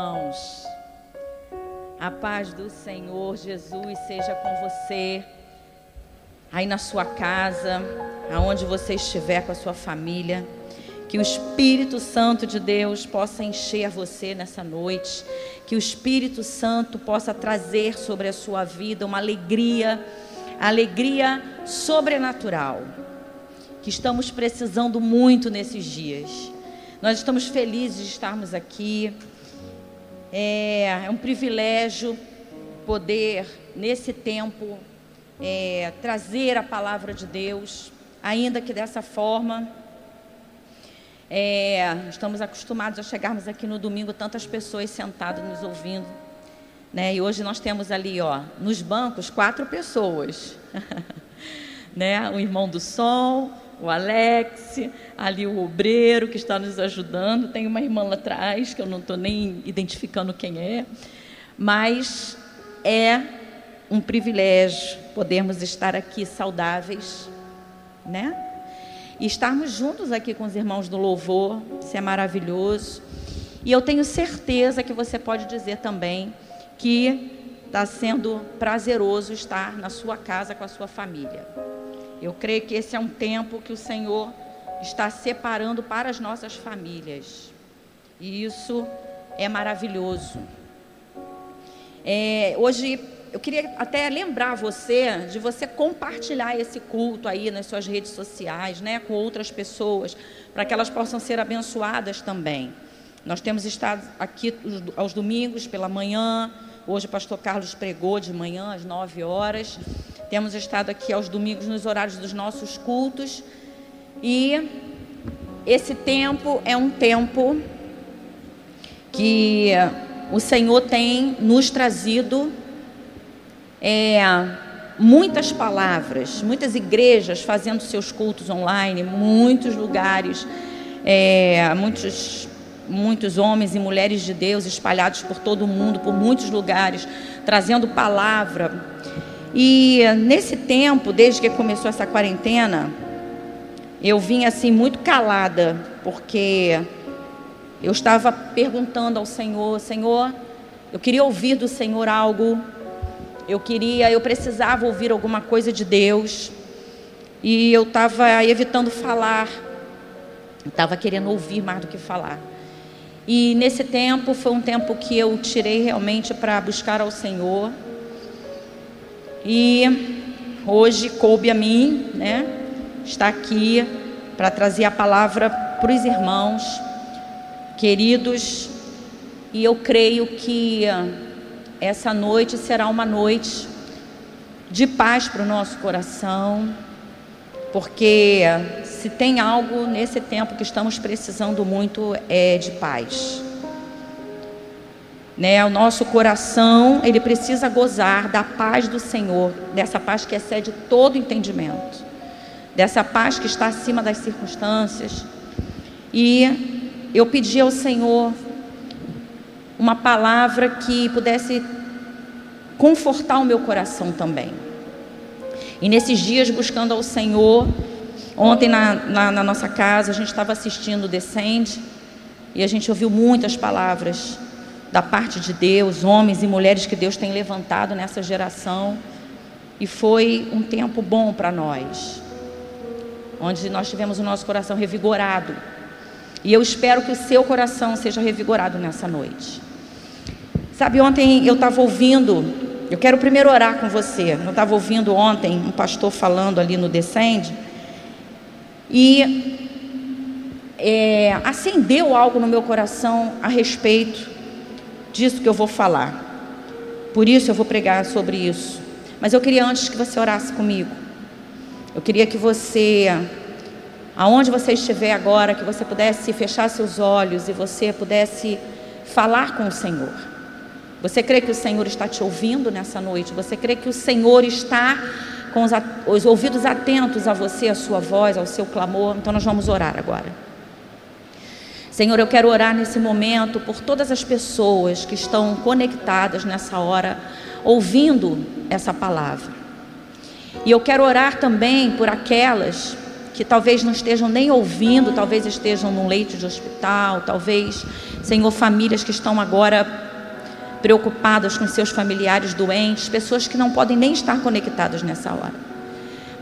irmãos. A paz do Senhor Jesus seja com você, aí na sua casa, aonde você estiver com a sua família. Que o Espírito Santo de Deus possa encher você nessa noite. Que o Espírito Santo possa trazer sobre a sua vida uma alegria, alegria sobrenatural. Que estamos precisando muito nesses dias. Nós estamos felizes de estarmos aqui. É, é um privilégio poder, nesse tempo, é, trazer a palavra de Deus, ainda que dessa forma. É, estamos acostumados a chegarmos aqui no domingo, tantas pessoas sentadas nos ouvindo. Né? E hoje nós temos ali, ó, nos bancos, quatro pessoas. né? O irmão do som, o Alex, ali o obreiro que está nos ajudando. Tem uma irmã lá atrás, que eu não estou nem identificando quem é. Mas é um privilégio podermos estar aqui saudáveis, né? E estarmos juntos aqui com os irmãos do louvor, isso é maravilhoso. E eu tenho certeza que você pode dizer também que está sendo prazeroso estar na sua casa com a sua família. Eu creio que esse é um tempo que o Senhor está separando para as nossas famílias. E isso é maravilhoso. É, hoje eu queria até lembrar você de você compartilhar esse culto aí nas suas redes sociais, né, com outras pessoas, para que elas possam ser abençoadas também. Nós temos estado aqui aos domingos pela manhã. Hoje o pastor Carlos pregou de manhã às 9 horas. Temos estado aqui aos domingos nos horários dos nossos cultos. E esse tempo é um tempo que o Senhor tem nos trazido é, muitas palavras, muitas igrejas fazendo seus cultos online, muitos lugares, é, muitos, muitos homens e mulheres de Deus espalhados por todo o mundo, por muitos lugares, trazendo palavra. E nesse tempo, desde que começou essa quarentena, eu vim assim muito calada, porque eu estava perguntando ao Senhor, Senhor, eu queria ouvir do Senhor algo, eu queria, eu precisava ouvir alguma coisa de Deus, e eu estava evitando falar, estava querendo ouvir mais do que falar. E nesse tempo foi um tempo que eu tirei realmente para buscar ao Senhor. E hoje coube a mim, né, estar aqui para trazer a palavra para os irmãos queridos. E eu creio que essa noite será uma noite de paz para o nosso coração, porque se tem algo nesse tempo que estamos precisando muito é de paz. Né? O nosso coração, ele precisa gozar da paz do Senhor, dessa paz que excede todo entendimento, dessa paz que está acima das circunstâncias. E eu pedi ao Senhor uma palavra que pudesse confortar o meu coração também. E nesses dias, buscando ao Senhor, ontem na, na, na nossa casa, a gente estava assistindo Descende e a gente ouviu muitas palavras da parte de Deus, homens e mulheres que Deus tem levantado nessa geração. E foi um tempo bom para nós, onde nós tivemos o nosso coração revigorado. E eu espero que o seu coração seja revigorado nessa noite. Sabe, ontem eu estava ouvindo, eu quero primeiro orar com você. Eu estava ouvindo ontem um pastor falando ali no Descende, e é, acendeu algo no meu coração a respeito disso que eu vou falar. Por isso eu vou pregar sobre isso. Mas eu queria antes que você orasse comigo. Eu queria que você, aonde você estiver agora, que você pudesse fechar seus olhos e você pudesse falar com o Senhor. Você crê que o Senhor está te ouvindo nessa noite? Você crê que o Senhor está com os, os ouvidos atentos a você, a sua voz, ao seu clamor? Então nós vamos orar agora. Senhor, eu quero orar nesse momento por todas as pessoas que estão conectadas nessa hora, ouvindo essa palavra. E eu quero orar também por aquelas que talvez não estejam nem ouvindo, talvez estejam num leito de hospital, talvez, Senhor, famílias que estão agora preocupadas com seus familiares doentes, pessoas que não podem nem estar conectadas nessa hora.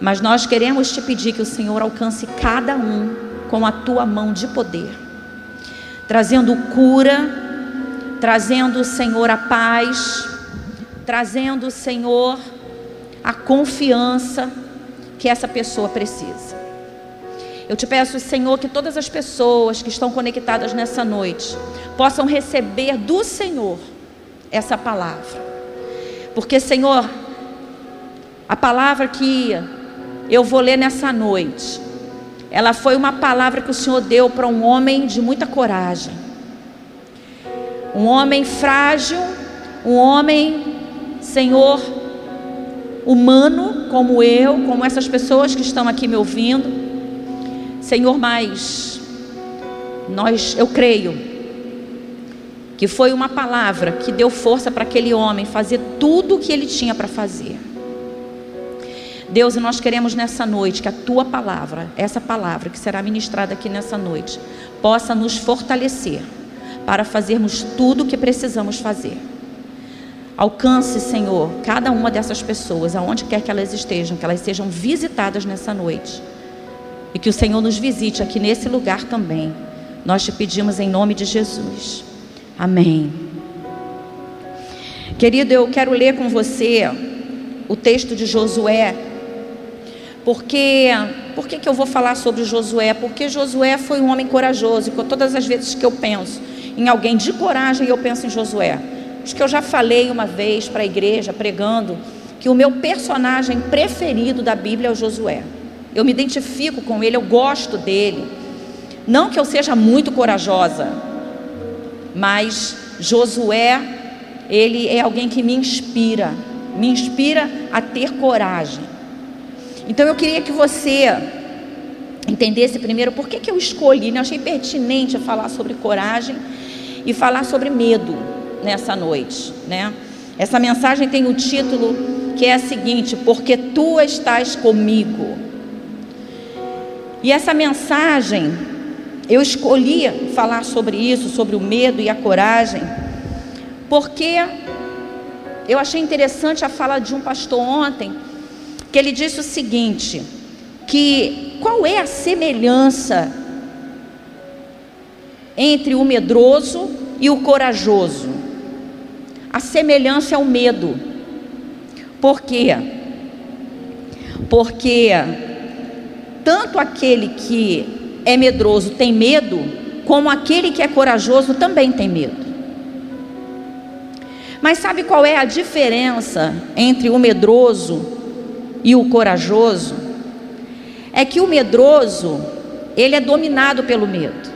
Mas nós queremos te pedir que o Senhor alcance cada um com a tua mão de poder, trazendo cura, trazendo, Senhor, a paz, trazendo, Senhor, a confiança que essa pessoa precisa. Eu te peço, Senhor, que todas as pessoas que estão conectadas nessa noite possam receber do Senhor essa palavra. Porque, Senhor, a palavra que eu vou ler nessa noite, ela foi uma palavra que o Senhor deu para um homem de muita coragem. Um homem frágil, um homem, Senhor, humano, como eu, como essas pessoas que estão aqui me ouvindo. Senhor, mas nós, eu creio que foi uma palavra que deu força para aquele homem fazer tudo o que ele tinha para fazer. Deus, e nós queremos nessa noite que a tua palavra, essa palavra que será ministrada aqui nessa noite, possa nos fortalecer para fazermos tudo o que precisamos fazer. Alcance, Senhor, cada uma dessas pessoas, aonde quer que elas estejam, que elas sejam visitadas nessa noite. E que o Senhor nos visite aqui nesse lugar também. Nós te pedimos em nome de Jesus. Amém. Querido, eu quero ler com você o texto de Josué. Porque, por que, eu vou falar sobre Josué? Porque Josué foi um homem corajoso. E todas as vezes que eu penso em alguém de coragem, eu penso em Josué. Acho que eu já falei uma vez para a igreja, pregando, que o meu personagem preferido da Bíblia é o Josué. Eu me identifico com ele, eu gosto dele. Não que eu seja muito corajosa, mas Josué, ele é alguém que me inspira, me inspira a ter coragem. Então eu queria que você entendesse primeiro por que, que eu escolhi, né? eu achei pertinente falar sobre coragem e falar sobre medo nessa noite, né? Essa mensagem tem o título que é a seguinte: Porque tu estás comigo. E essa mensagem, eu escolhi falar sobre isso, sobre o medo e a coragem, porque eu achei interessante a fala de um pastor ontem, que ele disse o seguinte: que qual é a semelhança entre o medroso e o corajoso? A semelhança é o medo. Por quê? Porque tanto aquele que é medroso tem medo, como aquele que é corajoso também tem medo. Mas sabe qual é a diferença entre o medroso e o corajoso? É que o medroso, ele é dominado pelo medo.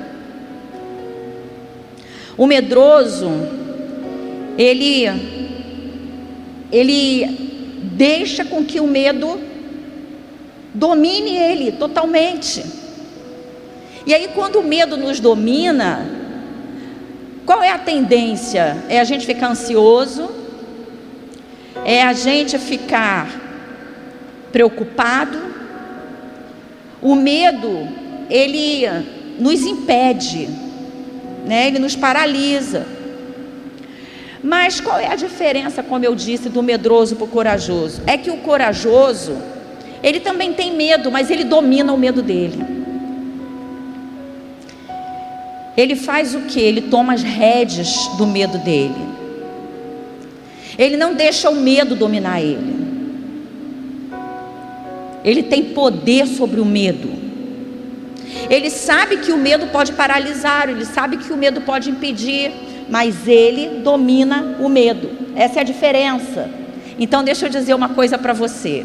O medroso, ele ele deixa com que o medo domine ele totalmente. E aí quando o medo nos domina, qual é a tendência? É a gente ficar ansioso? É a gente ficar preocupado? O medo, ele nos impede, né? Ele nos paralisa. Mas qual é a diferença, como eu disse, do medroso para o corajoso? É que o corajoso, ele também tem medo, mas ele domina o medo dele. Ele faz o que? Ele toma as rédeas do medo dele. Ele não deixa o medo dominar ele. Ele tem poder sobre o medo. Ele sabe que o medo pode paralisar, ele sabe que o medo pode impedir mas ele domina o medo. Essa é a diferença. Então, deixa eu dizer uma coisa para você.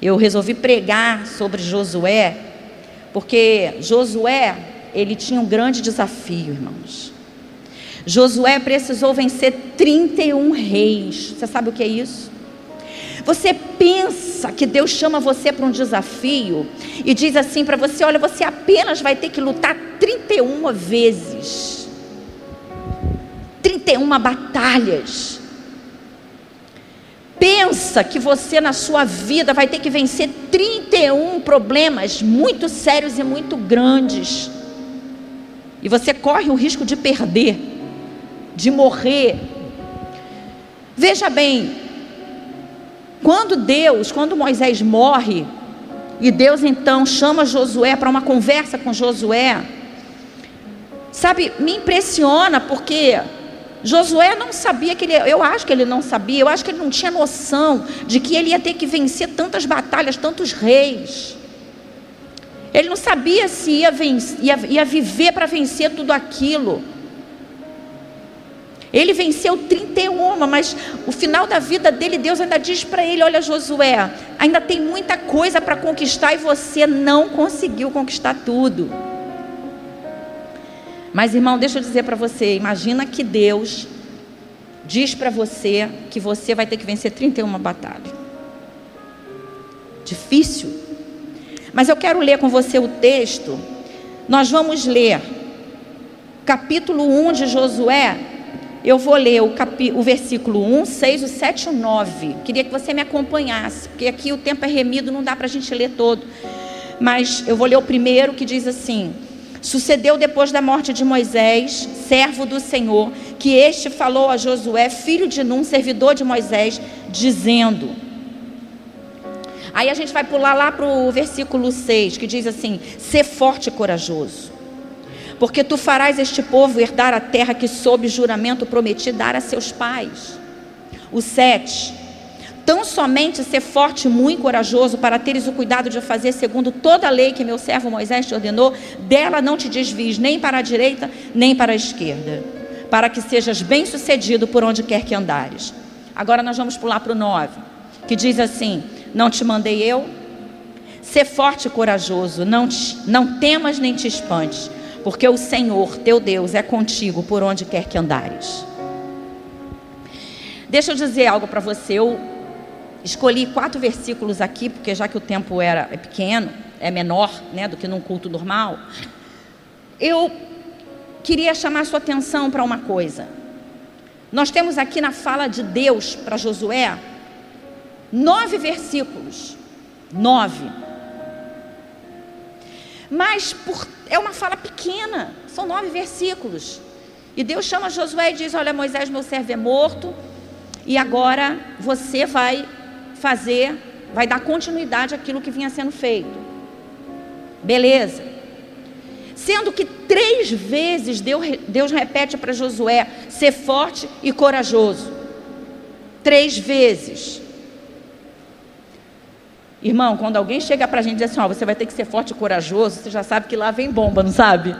Eu resolvi pregar sobre Josué, porque Josué, ele tinha um grande desafio, irmãos. Josué precisou vencer 31 reis. Você sabe o que é isso? Você pensa que Deus chama você para um desafio e diz assim para você: olha, você apenas vai ter que lutar 31 vezes. 31 batalhas. pensa que você na sua vida vai ter que vencer 31 problemas muito sérios e muito grandes. E você corre o risco de perder, de morrer. Veja bem, quando Deus, quando Moisés morre, e Deus então chama Josué para uma conversa com Josué, sabe, me impressiona porque Josué não sabia que ele, eu acho que ele não sabia, eu acho que ele não tinha noção de que ele ia ter que vencer tantas batalhas, tantos reis. Ele não sabia se ia, vencer, ia, ia viver para vencer tudo aquilo. Ele venceu 31, mas o final da vida dele, Deus ainda diz para ele: Olha, Josué, ainda tem muita coisa para conquistar e você não conseguiu conquistar tudo. Mas, irmão, deixa eu dizer para você: imagina que Deus diz para você que você vai ter que vencer 31 batalhas. Difícil. Mas eu quero ler com você o texto. Nós vamos ler capítulo 1 de Josué. Eu vou ler o, capi, o versículo 1, 6, o 7 e o 9. Queria que você me acompanhasse, porque aqui o tempo é remido, não dá para a gente ler todo. Mas eu vou ler o primeiro que diz assim: Sucedeu depois da morte de Moisés, servo do Senhor, que este falou a Josué, filho de Num, servidor de Moisés, dizendo. Aí a gente vai pular lá para o versículo 6, que diz assim: Sê forte e corajoso, porque tu farás este povo herdar a terra que, sob juramento, prometi dar a seus pais. O 7 Tão somente ser forte, muito corajoso, para teres o cuidado de fazer segundo toda a lei que meu servo Moisés te ordenou, dela não te desvies nem para a direita, nem para a esquerda, para que sejas bem-sucedido por onde quer que andares. Agora nós vamos pular para o 9, que diz assim: Não te mandei eu? Ser forte e corajoso, não, te, não temas nem te espantes, porque o Senhor, teu Deus, é contigo por onde quer que andares. Deixa eu dizer algo para você. Eu Escolhi quatro versículos aqui, porque já que o tempo era é pequeno, é menor né, do que num culto normal, eu queria chamar sua atenção para uma coisa. Nós temos aqui na fala de Deus para Josué nove versículos. Nove. Mas por, é uma fala pequena, são nove versículos. E Deus chama Josué e diz: Olha, Moisés, meu servo é morto, e agora você vai fazer, vai dar continuidade àquilo que vinha sendo feito. Beleza. Sendo que três vezes Deus, Deus repete para Josué: ser forte e corajoso. Três vezes. Irmão, quando alguém chega para a gente e diz assim: ó, você vai ter que ser forte e corajoso, você já sabe que lá vem bomba, não sabe?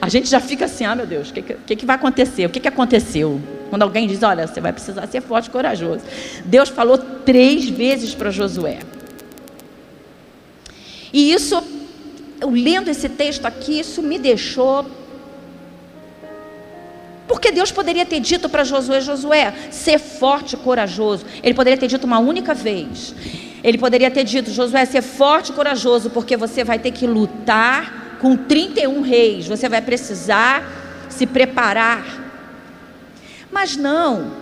A gente já fica assim: ah, meu Deus, o que, que, que vai acontecer? O que, que aconteceu? Quando alguém diz, olha, você vai precisar ser forte e corajoso. Deus falou três vezes para Josué. E isso, eu lendo esse texto aqui, isso me deixou. Porque Deus poderia ter dito para Josué, Josué, ser forte e corajoso. Ele poderia ter dito uma única vez. Ele poderia ter dito, Josué, ser forte e corajoso, porque você vai ter que lutar com 31 reis. Você vai precisar se preparar mas não,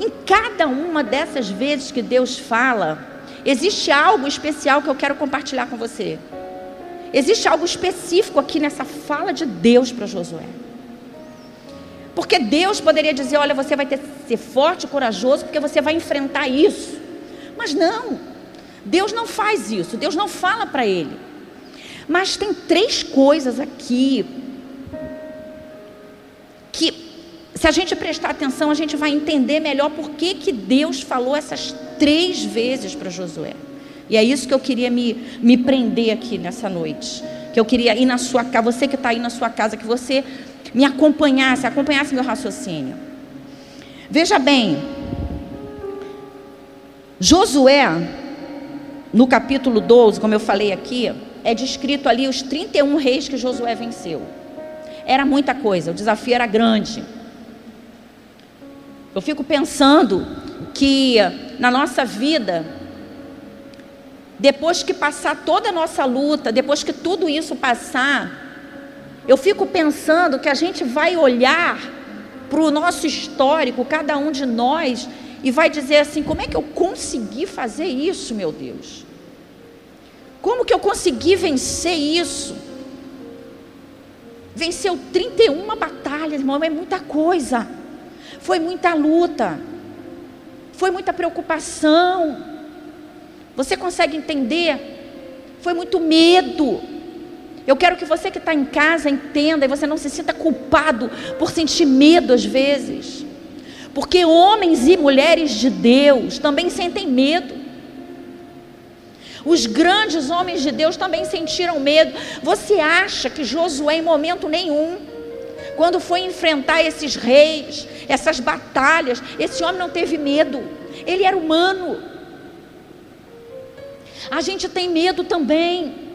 em cada uma dessas vezes que Deus fala, existe algo especial que eu quero compartilhar com você. Existe algo específico aqui nessa fala de Deus para Josué. Porque Deus poderia dizer: olha, você vai ter ser forte e corajoso, porque você vai enfrentar isso. Mas não, Deus não faz isso, Deus não fala para ele. Mas tem três coisas aqui que se a gente prestar atenção, a gente vai entender melhor por que, que Deus falou essas três vezes para Josué. E é isso que eu queria me, me prender aqui nessa noite. Que eu queria ir na sua casa, você que está aí na sua casa, que você me acompanhasse, acompanhasse meu raciocínio. Veja bem, Josué, no capítulo 12, como eu falei aqui, é descrito ali os 31 reis que Josué venceu. Era muita coisa, o desafio era grande. Eu fico pensando que na nossa vida, depois que passar toda a nossa luta, depois que tudo isso passar, eu fico pensando que a gente vai olhar para o nosso histórico, cada um de nós, e vai dizer assim: como é que eu consegui fazer isso, meu Deus? Como que eu consegui vencer isso? Venceu 31 batalhas, irmão, é muita coisa. Foi muita luta. Foi muita preocupação. Você consegue entender? Foi muito medo. Eu quero que você que está em casa entenda e você não se sinta culpado por sentir medo às vezes. Porque homens e mulheres de Deus também sentem medo. Os grandes homens de Deus também sentiram medo. Você acha que Josué, em momento nenhum, quando foi enfrentar esses reis, essas batalhas, esse homem não teve medo. Ele era humano. A gente tem medo também.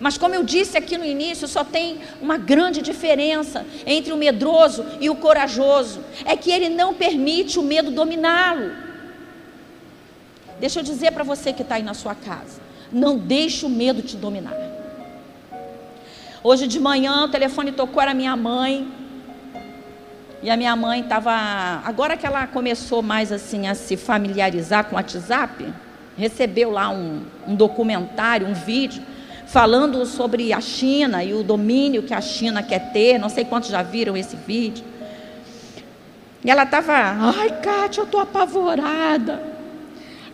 Mas como eu disse aqui no início, só tem uma grande diferença entre o medroso e o corajoso, é que ele não permite o medo dominá-lo. Deixa eu dizer para você que está aí na sua casa, não deixe o medo te dominar. Hoje de manhã o telefone tocou era minha mãe. E a minha mãe estava, agora que ela começou mais assim a se familiarizar com o WhatsApp, recebeu lá um, um documentário, um vídeo falando sobre a China e o domínio que a China quer ter. Não sei quantos já viram esse vídeo. E ela estava, ai, Kátia, eu estou apavorada.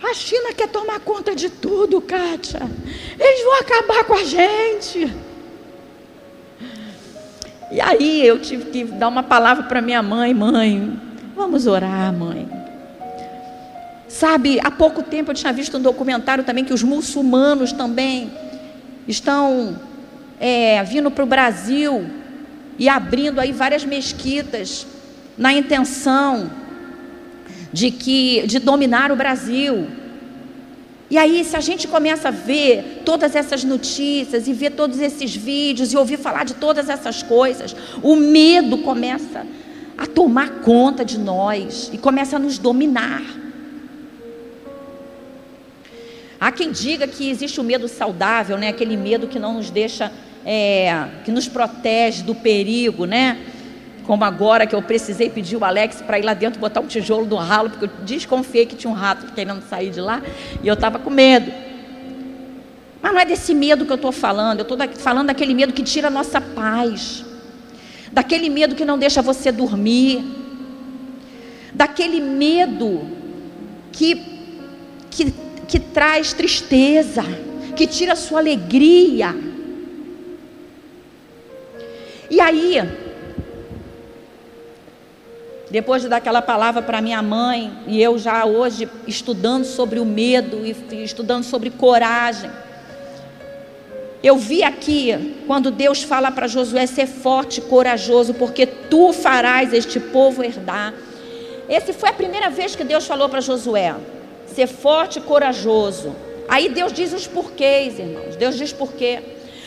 A China quer tomar conta de tudo, Kátia. Eles vão acabar com a gente. E aí eu tive que dar uma palavra para minha mãe, mãe, vamos orar, mãe. Sabe, há pouco tempo eu tinha visto um documentário também que os muçulmanos também estão é, vindo para o Brasil e abrindo aí várias mesquitas na intenção de que de dominar o Brasil. E aí, se a gente começa a ver todas essas notícias e ver todos esses vídeos e ouvir falar de todas essas coisas, o medo começa a tomar conta de nós e começa a nos dominar. Há quem diga que existe o medo saudável, né? Aquele medo que não nos deixa, é, que nos protege do perigo, né? Como agora que eu precisei pedir o Alex para ir lá dentro botar um tijolo do ralo, porque eu desconfiei que tinha um rato querendo sair de lá e eu estava com medo. Mas não é desse medo que eu estou falando, eu estou falando daquele medo que tira a nossa paz, daquele medo que não deixa você dormir, daquele medo que, que que traz tristeza, que tira a sua alegria. E aí, depois de dar aquela palavra para minha mãe, e eu já hoje estudando sobre o medo e estudando sobre coragem, eu vi aqui, quando Deus fala para Josué ser forte e corajoso, porque tu farás este povo herdar. Esse foi a primeira vez que Deus falou para Josué ser forte e corajoso. Aí Deus diz os porquês, irmãos. Deus diz porquê.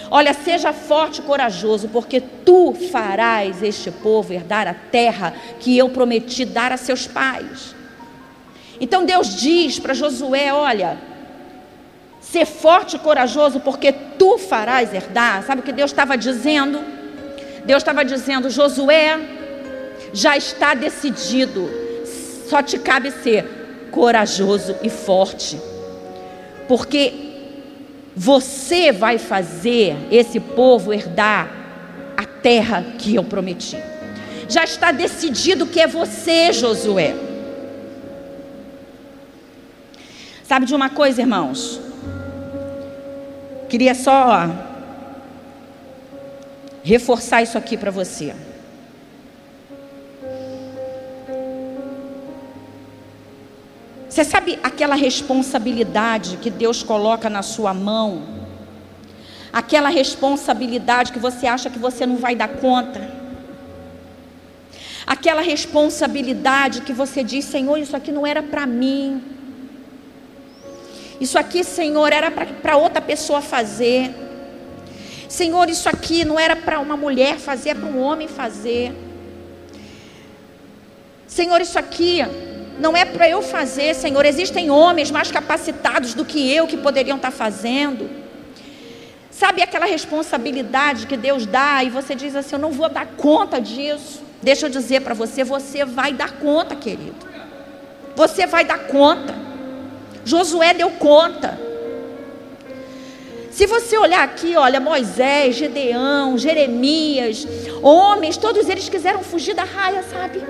Olha, seja forte e corajoso, porque tu farás este povo herdar a terra que eu prometi dar a seus pais. Então Deus diz para Josué: Olha, ser forte e corajoso, porque tu farás herdar. Sabe o que Deus estava dizendo? Deus estava dizendo: Josué, já está decidido, só te cabe ser corajoso e forte, porque você vai fazer esse povo herdar a terra que eu prometi. Já está decidido que é você, Josué. Sabe de uma coisa, irmãos? Queria só reforçar isso aqui para você. Você sabe aquela responsabilidade que Deus coloca na sua mão? Aquela responsabilidade que você acha que você não vai dar conta? Aquela responsabilidade que você diz, Senhor, isso aqui não era para mim. Isso aqui, Senhor, era para outra pessoa fazer. Senhor, isso aqui não era para uma mulher fazer, é para um homem fazer. Senhor, isso aqui não é para eu fazer, Senhor. Existem homens mais capacitados do que eu que poderiam estar fazendo. Sabe aquela responsabilidade que Deus dá e você diz assim: Eu não vou dar conta disso. Deixa eu dizer para você, você vai dar conta, querido. Você vai dar conta. Josué deu conta. Se você olhar aqui, olha, Moisés, Gedeão, Jeremias, homens, todos eles quiseram fugir da raia, sabe?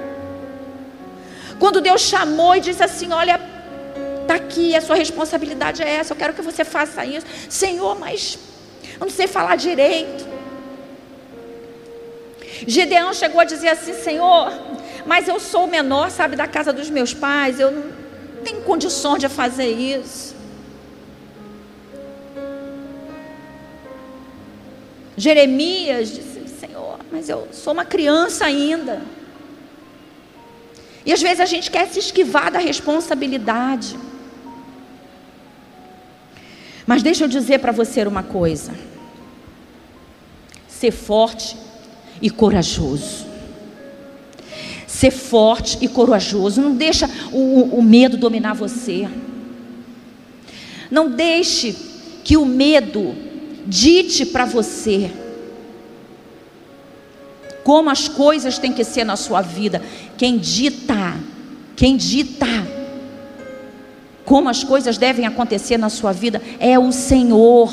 Quando Deus chamou e disse assim: Olha, está aqui, a sua responsabilidade é essa, eu quero que você faça isso. Senhor, mas eu não sei falar direito. Gedeão chegou a dizer assim: Senhor, mas eu sou o menor, sabe, da casa dos meus pais, eu não tenho condições de fazer isso. Jeremias disse: Senhor, mas eu sou uma criança ainda. E às vezes a gente quer se esquivar da responsabilidade. Mas deixa eu dizer para você uma coisa: ser forte e corajoso. Ser forte e corajoso. Não deixa o, o medo dominar você. Não deixe que o medo dite para você como as coisas têm que ser na sua vida. Quem dita, quem dita como as coisas devem acontecer na sua vida é o Senhor.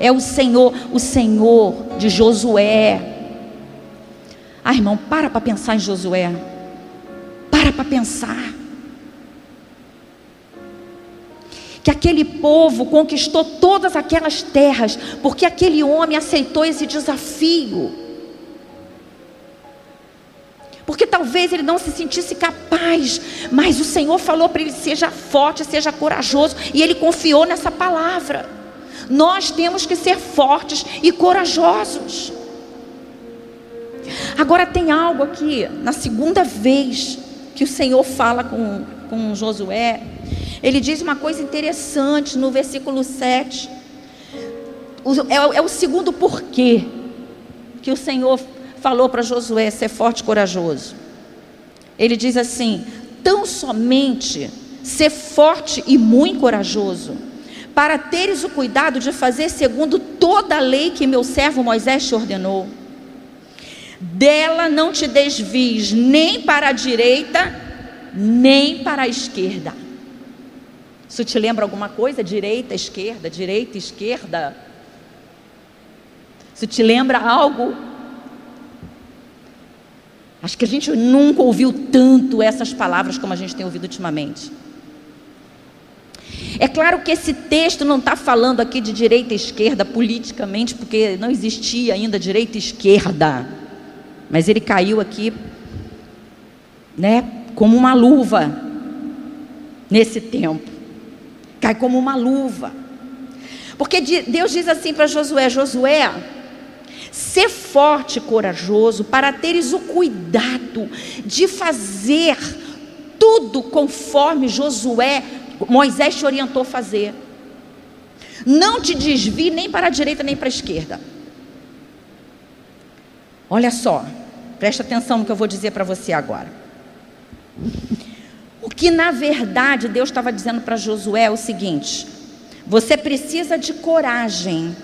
É o Senhor, o Senhor de Josué. Ah, irmão, para para pensar em Josué. Para para pensar. Que aquele povo conquistou todas aquelas terras, porque aquele homem aceitou esse desafio. Porque talvez ele não se sentisse capaz, mas o Senhor falou para ele: seja forte, seja corajoso, e ele confiou nessa palavra. Nós temos que ser fortes e corajosos. Agora tem algo aqui, na segunda vez que o Senhor fala com, com Josué, ele diz uma coisa interessante no versículo 7. é, é o segundo porquê que o Senhor falou para Josué ser forte e corajoso. Ele diz assim: tão somente ser forte e muito corajoso, para teres o cuidado de fazer segundo toda a lei que meu servo Moisés te ordenou dela não te desvies nem para a direita, nem para a esquerda. Isso te lembra alguma coisa? Direita, esquerda, direita, esquerda. Isso te lembra algo? Acho que a gente nunca ouviu tanto essas palavras como a gente tem ouvido ultimamente. É claro que esse texto não está falando aqui de direita e esquerda politicamente, porque não existia ainda direita e esquerda. Mas ele caiu aqui, né, como uma luva nesse tempo. Cai como uma luva. Porque Deus diz assim para Josué: Josué, ser forte e corajoso para teres o cuidado de fazer tudo conforme Josué, Moisés te orientou fazer. Não te desvie nem para a direita nem para a esquerda. Olha só, Preste atenção no que eu vou dizer para você agora. O que na verdade Deus estava dizendo para Josué é o seguinte: você precisa de coragem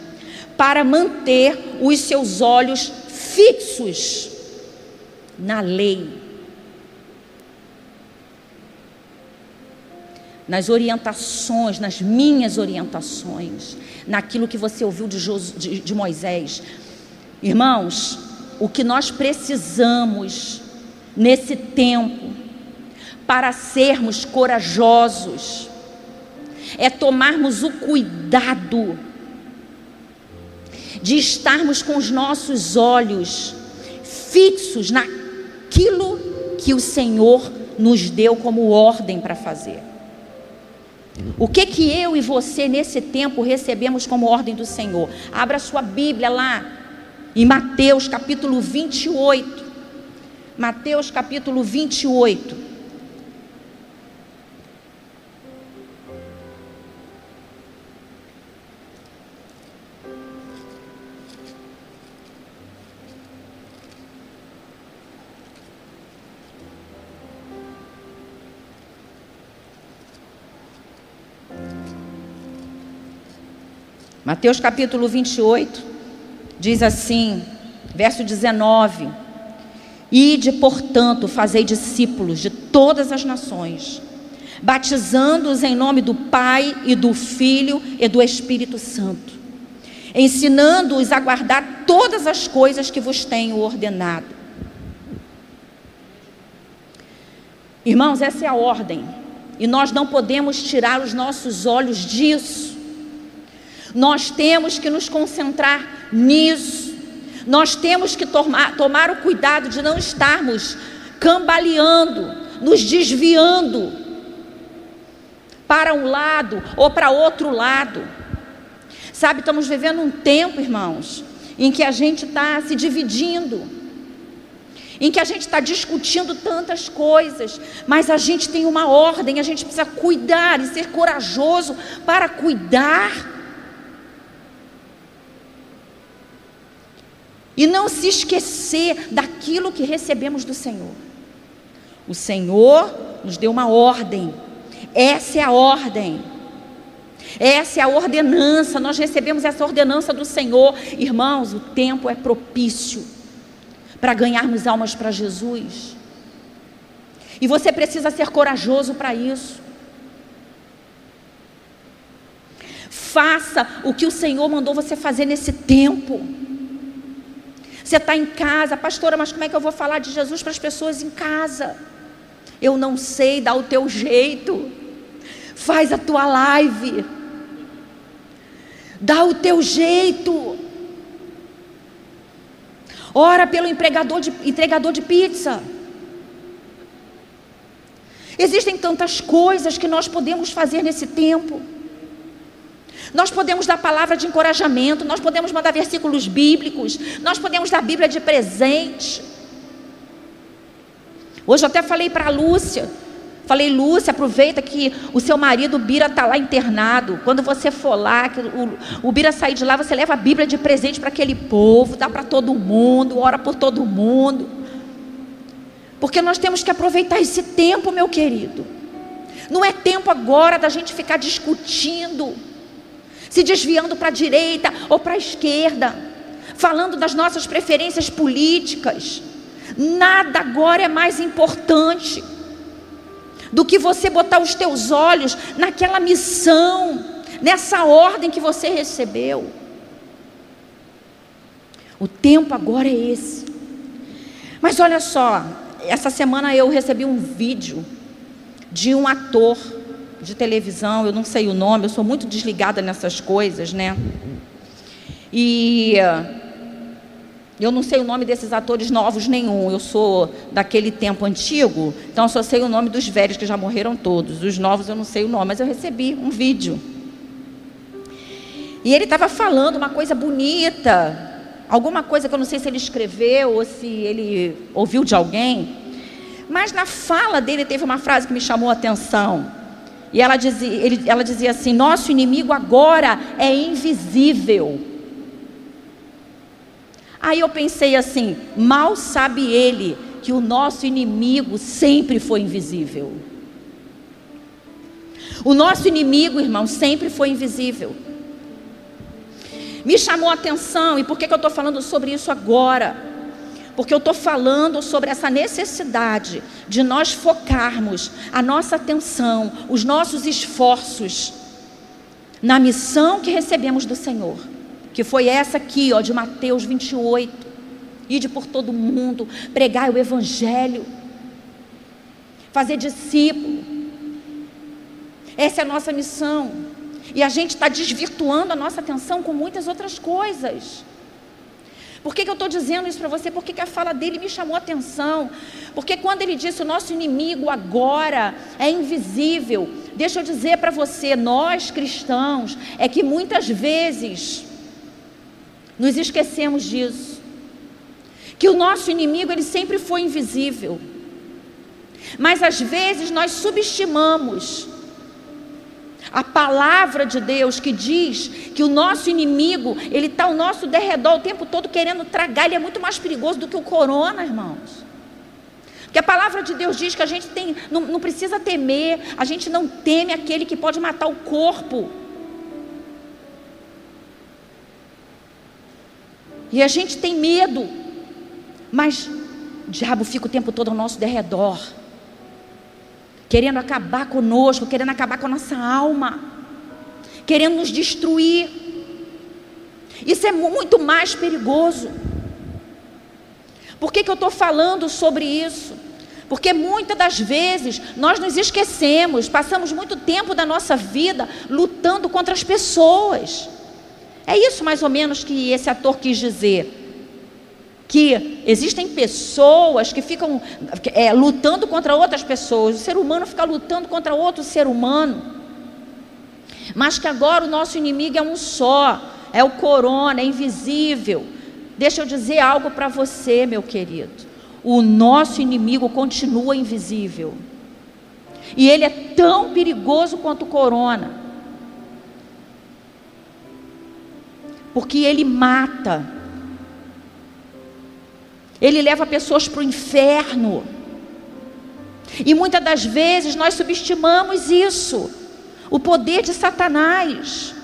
para manter os seus olhos fixos na lei, nas orientações, nas minhas orientações, naquilo que você ouviu de, de, de Moisés. Irmãos, o que nós precisamos nesse tempo para sermos corajosos é tomarmos o cuidado de estarmos com os nossos olhos fixos naquilo que o Senhor nos deu como ordem para fazer. O que que eu e você nesse tempo recebemos como ordem do Senhor? Abra sua Bíblia lá em Mateus capítulo 28. Mateus capítulo 28. Mateus capítulo 28 diz assim, verso 19: Ide, portanto, fazei discípulos de todas as nações, batizando-os em nome do Pai e do Filho e do Espírito Santo, ensinando-os a guardar todas as coisas que vos tenho ordenado. Irmãos, essa é a ordem, e nós não podemos tirar os nossos olhos disso. Nós temos que nos concentrar nisso. Nós temos que tomar, tomar o cuidado de não estarmos cambaleando, nos desviando para um lado ou para outro lado. Sabe, estamos vivendo um tempo, irmãos, em que a gente está se dividindo, em que a gente está discutindo tantas coisas, mas a gente tem uma ordem, a gente precisa cuidar e ser corajoso para cuidar E não se esquecer daquilo que recebemos do Senhor. O Senhor nos deu uma ordem. Essa é a ordem. Essa é a ordenança. Nós recebemos essa ordenança do Senhor. Irmãos, o tempo é propício para ganharmos almas para Jesus. E você precisa ser corajoso para isso. Faça o que o Senhor mandou você fazer nesse tempo. Você está em casa, pastora, mas como é que eu vou falar de Jesus para as pessoas em casa? Eu não sei, dá o teu jeito. Faz a tua live. Dá o teu jeito. Ora pelo empregador de, entregador de pizza. Existem tantas coisas que nós podemos fazer nesse tempo. Nós podemos dar palavra de encorajamento, nós podemos mandar versículos bíblicos, nós podemos dar Bíblia de presente. Hoje eu até falei para a Lúcia, falei, Lúcia, aproveita que o seu marido, o Bira, está lá internado. Quando você for lá, que o, o Bira sair de lá, você leva a Bíblia de presente para aquele povo, dá para todo mundo, ora por todo mundo. Porque nós temos que aproveitar esse tempo, meu querido. Não é tempo agora da gente ficar discutindo se desviando para a direita ou para a esquerda, falando das nossas preferências políticas. Nada agora é mais importante do que você botar os teus olhos naquela missão, nessa ordem que você recebeu. O tempo agora é esse. Mas olha só, essa semana eu recebi um vídeo de um ator de televisão, eu não sei o nome, eu sou muito desligada nessas coisas, né? E eu não sei o nome desses atores novos nenhum, eu sou daquele tempo antigo, então eu só sei o nome dos velhos que já morreram todos. Os novos eu não sei o nome, mas eu recebi um vídeo. E ele estava falando uma coisa bonita, alguma coisa que eu não sei se ele escreveu ou se ele ouviu de alguém, mas na fala dele teve uma frase que me chamou a atenção. E ela dizia, ele, ela dizia assim: Nosso inimigo agora é invisível. Aí eu pensei assim: mal sabe ele que o nosso inimigo sempre foi invisível. O nosso inimigo, irmão, sempre foi invisível. Me chamou a atenção, e por que, que eu estou falando sobre isso agora? Porque eu estou falando sobre essa necessidade de nós focarmos a nossa atenção, os nossos esforços na missão que recebemos do Senhor, que foi essa aqui, ó, de Mateus 28. Ide por todo mundo, pregar o Evangelho, fazer discípulo. Essa é a nossa missão. E a gente está desvirtuando a nossa atenção com muitas outras coisas. Por que, que eu estou dizendo isso para você? Porque que a fala dele me chamou a atenção. Porque quando ele disse o nosso inimigo agora é invisível, deixa eu dizer para você, nós cristãos, é que muitas vezes nos esquecemos disso. Que o nosso inimigo ele sempre foi invisível. Mas às vezes nós subestimamos a palavra de Deus que diz que o nosso inimigo, ele está ao nosso derredor o tempo todo querendo tragar, ele é muito mais perigoso do que o corona, irmãos. Porque a palavra de Deus diz que a gente tem, não, não precisa temer, a gente não teme aquele que pode matar o corpo. E a gente tem medo, mas o diabo fica o tempo todo ao nosso derredor, querendo acabar conosco, querendo acabar com a nossa alma, querendo nos destruir. Isso é muito mais perigoso. Por que, que eu estou falando sobre isso? Porque muitas das vezes nós nos esquecemos, passamos muito tempo da nossa vida lutando contra as pessoas. É isso mais ou menos que esse ator quis dizer. Que existem pessoas que ficam é, lutando contra outras pessoas, o ser humano fica lutando contra outro ser humano, mas que agora o nosso inimigo é um só, é o corona, é invisível. Deixa eu dizer algo para você, meu querido o nosso inimigo continua invisível. E ele é tão perigoso quanto o corona. Porque ele mata. Ele leva pessoas para o inferno. E muitas das vezes nós subestimamos isso, o poder de Satanás.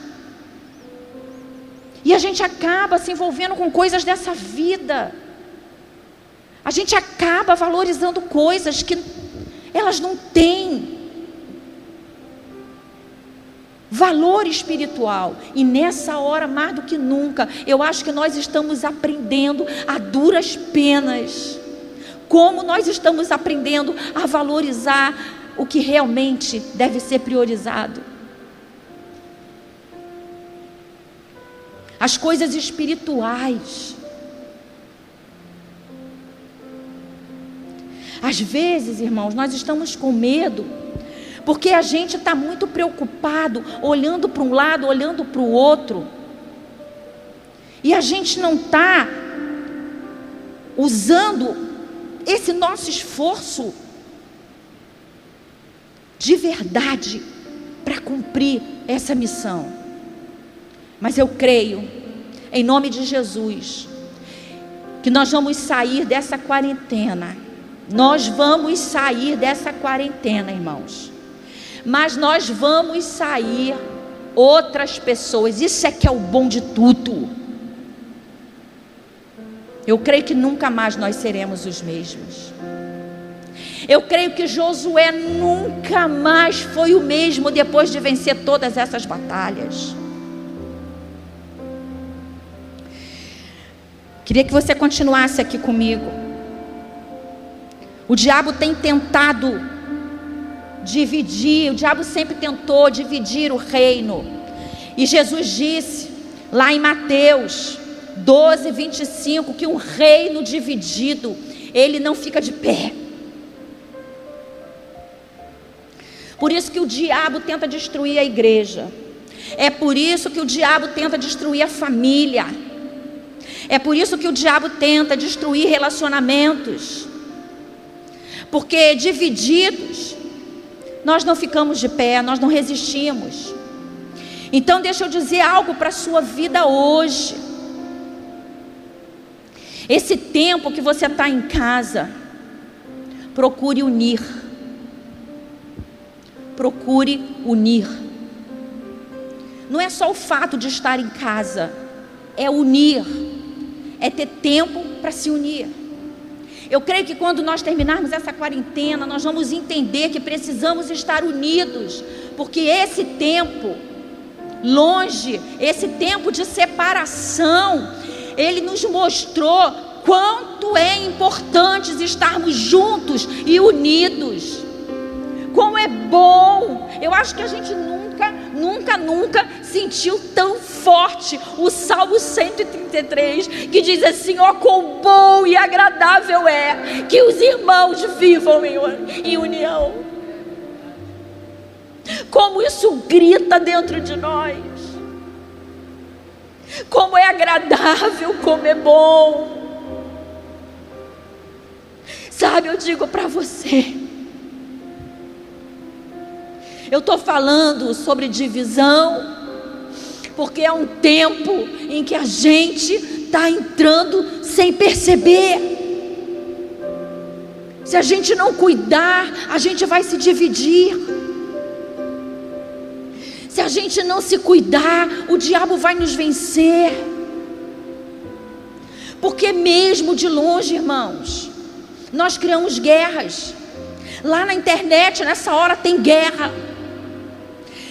E a gente acaba se envolvendo com coisas dessa vida. A gente acaba valorizando coisas que elas não têm valor espiritual. E nessa hora, mais do que nunca, eu acho que nós estamos aprendendo a duras penas. Como nós estamos aprendendo a valorizar o que realmente deve ser priorizado. As coisas espirituais. Às vezes, irmãos, nós estamos com medo, porque a gente está muito preocupado, olhando para um lado, olhando para o outro, e a gente não está usando esse nosso esforço de verdade para cumprir essa missão. Mas eu creio, em nome de Jesus, que nós vamos sair dessa quarentena nós vamos sair dessa quarentena, irmãos. Mas nós vamos sair outras pessoas. Isso é que é o bom de tudo. Eu creio que nunca mais nós seremos os mesmos. Eu creio que Josué nunca mais foi o mesmo depois de vencer todas essas batalhas. Queria que você continuasse aqui comigo. O diabo tem tentado dividir, o diabo sempre tentou dividir o reino. E Jesus disse, lá em Mateus 12, 25, que um reino dividido, ele não fica de pé. Por isso que o diabo tenta destruir a igreja. É por isso que o diabo tenta destruir a família. É por isso que o diabo tenta destruir relacionamentos porque divididos, nós não ficamos de pé, nós não resistimos. Então, deixa eu dizer algo para a sua vida hoje. Esse tempo que você está em casa, procure unir. Procure unir. Não é só o fato de estar em casa, é unir, é ter tempo para se unir. Eu creio que quando nós terminarmos essa quarentena, nós vamos entender que precisamos estar unidos, porque esse tempo longe, esse tempo de separação, ele nos mostrou quanto é importante estarmos juntos e unidos. Como é bom! Eu acho que a gente nunca, nunca, nunca sentiu tão forte o Salmo 133, que diz assim: ó, quão bom e agradável é que os irmãos vivam em união. Como isso grita dentro de nós. Como é agradável, como é bom. Sabe, eu digo para você. Eu estou falando sobre divisão, porque é um tempo em que a gente está entrando sem perceber. Se a gente não cuidar, a gente vai se dividir. Se a gente não se cuidar, o diabo vai nos vencer. Porque mesmo de longe, irmãos, Nós criamos guerras. Lá na internet, nessa hora, tem guerra.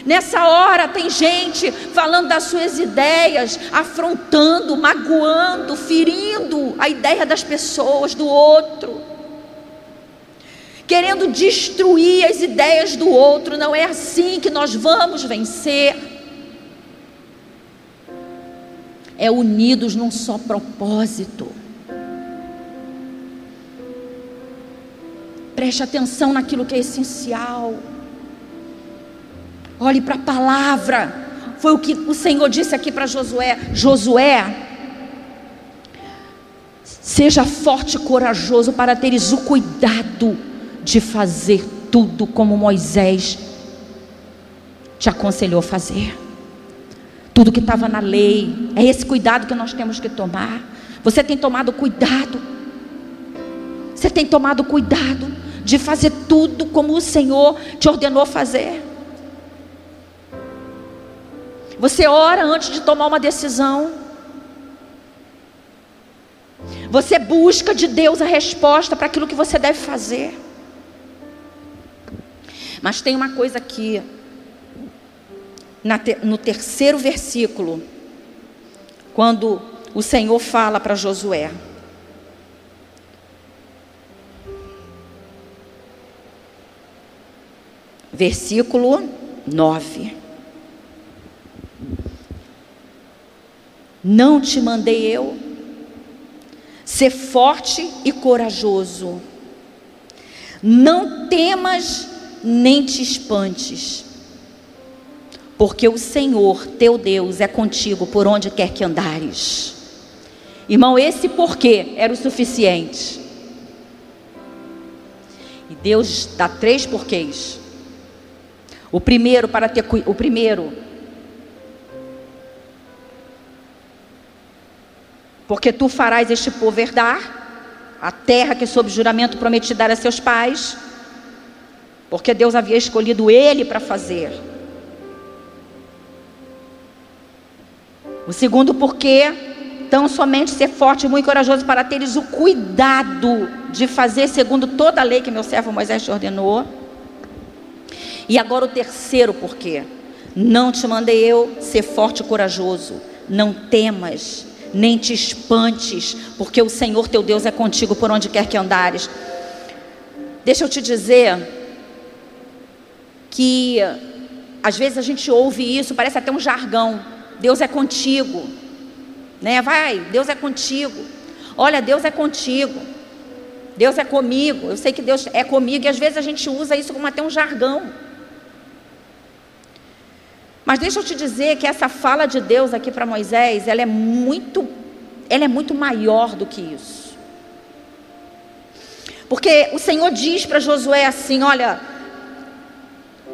Nessa hora tem gente falando das suas ideias, afrontando, magoando, ferindo a ideia das pessoas, do outro. Querendo destruir as ideias do outro. Não é assim que nós vamos vencer. É unidos num só propósito. Preste atenção naquilo que é essencial. Olhe para a palavra. Foi o que o Senhor disse aqui para Josué: Josué, seja forte e corajoso para teres o cuidado de fazer tudo como Moisés te aconselhou fazer. Tudo que estava na lei, é esse cuidado que nós temos que tomar. Você tem tomado cuidado. Você tem tomado cuidado de fazer tudo como o Senhor te ordenou fazer. Você ora antes de tomar uma decisão. Você busca de Deus a resposta para aquilo que você deve fazer. Mas tem uma coisa aqui, no terceiro versículo, quando o Senhor fala para Josué. Versículo 9. Não te mandei eu? Ser forte e corajoso. Não temas nem te espantes, porque o Senhor teu Deus é contigo por onde quer que andares. Irmão, esse porquê era o suficiente. E Deus dá três porquês. O primeiro para ter o primeiro Porque tu farás este povo herdar a terra que sob juramento prometi dar a seus pais, porque Deus havia escolhido ele para fazer. O segundo porque tão somente ser forte e muito corajoso para teres o cuidado de fazer segundo toda a lei que meu servo Moisés te ordenou. E agora o terceiro porquê. Não te mandei eu ser forte e corajoso. Não temas, nem te espantes, porque o Senhor teu Deus é contigo por onde quer que andares. Deixa eu te dizer que às vezes a gente ouve isso, parece até um jargão. Deus é contigo, né? Vai, Deus é contigo. Olha, Deus é contigo. Deus é comigo. Eu sei que Deus é comigo e às vezes a gente usa isso como até um jargão. Mas deixa eu te dizer que essa fala de Deus aqui para Moisés, ela é muito, ela é muito maior do que isso. Porque o Senhor diz para Josué assim: olha,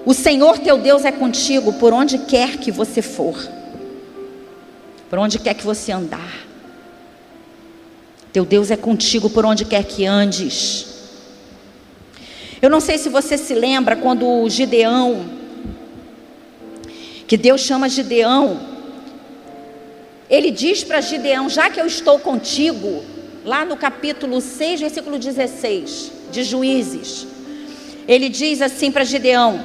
o Senhor teu Deus é contigo por onde quer que você for, por onde quer que você andar. Teu Deus é contigo por onde quer que andes. Eu não sei se você se lembra quando Gideão que Deus chama Gideão. Ele diz para Gideão: Já que eu estou contigo, lá no capítulo 6, versículo 16 de Juízes, ele diz assim para Gideão: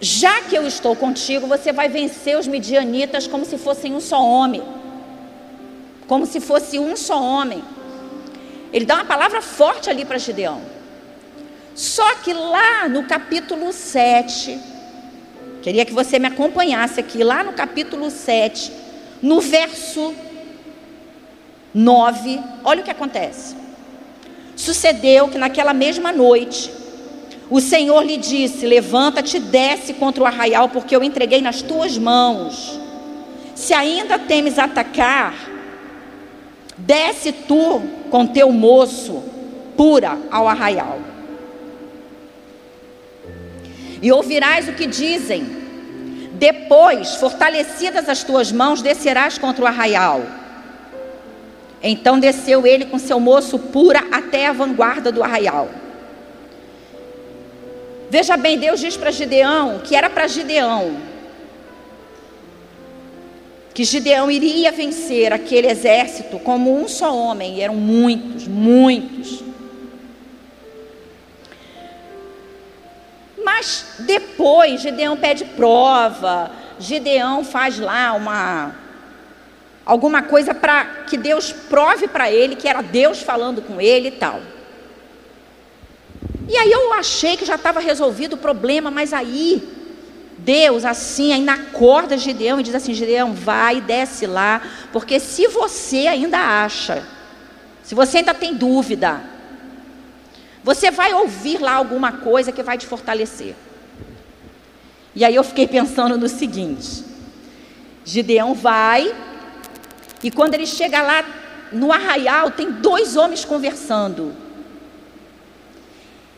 Já que eu estou contigo, você vai vencer os midianitas como se fossem um só homem. Como se fosse um só homem. Ele dá uma palavra forte ali para Gideão. Só que lá no capítulo 7, Queria que você me acompanhasse aqui, lá no capítulo 7, no verso 9. Olha o que acontece. Sucedeu que naquela mesma noite, o Senhor lhe disse: Levanta-te desce contra o arraial, porque eu entreguei nas tuas mãos. Se ainda temes atacar, desce tu com teu moço, pura ao arraial. E ouvirás o que dizem. Depois, fortalecidas as tuas mãos, descerás contra o arraial. Então desceu ele com seu moço pura até a vanguarda do arraial. Veja bem, Deus diz para Gideão que era para Gideão que Gideão iria vencer aquele exército como um só homem, e eram muitos, muitos. Mas depois Gideão pede prova, Gideão faz lá uma alguma coisa para que Deus prove para ele que era Deus falando com ele e tal. E aí eu achei que já estava resolvido o problema, mas aí Deus assim ainda acorda Gideão e diz assim: Gideão, vai, desce lá, porque se você ainda acha, se você ainda tem dúvida, você vai ouvir lá alguma coisa que vai te fortalecer. E aí eu fiquei pensando no seguinte: Gideão vai, e quando ele chega lá no arraial, tem dois homens conversando.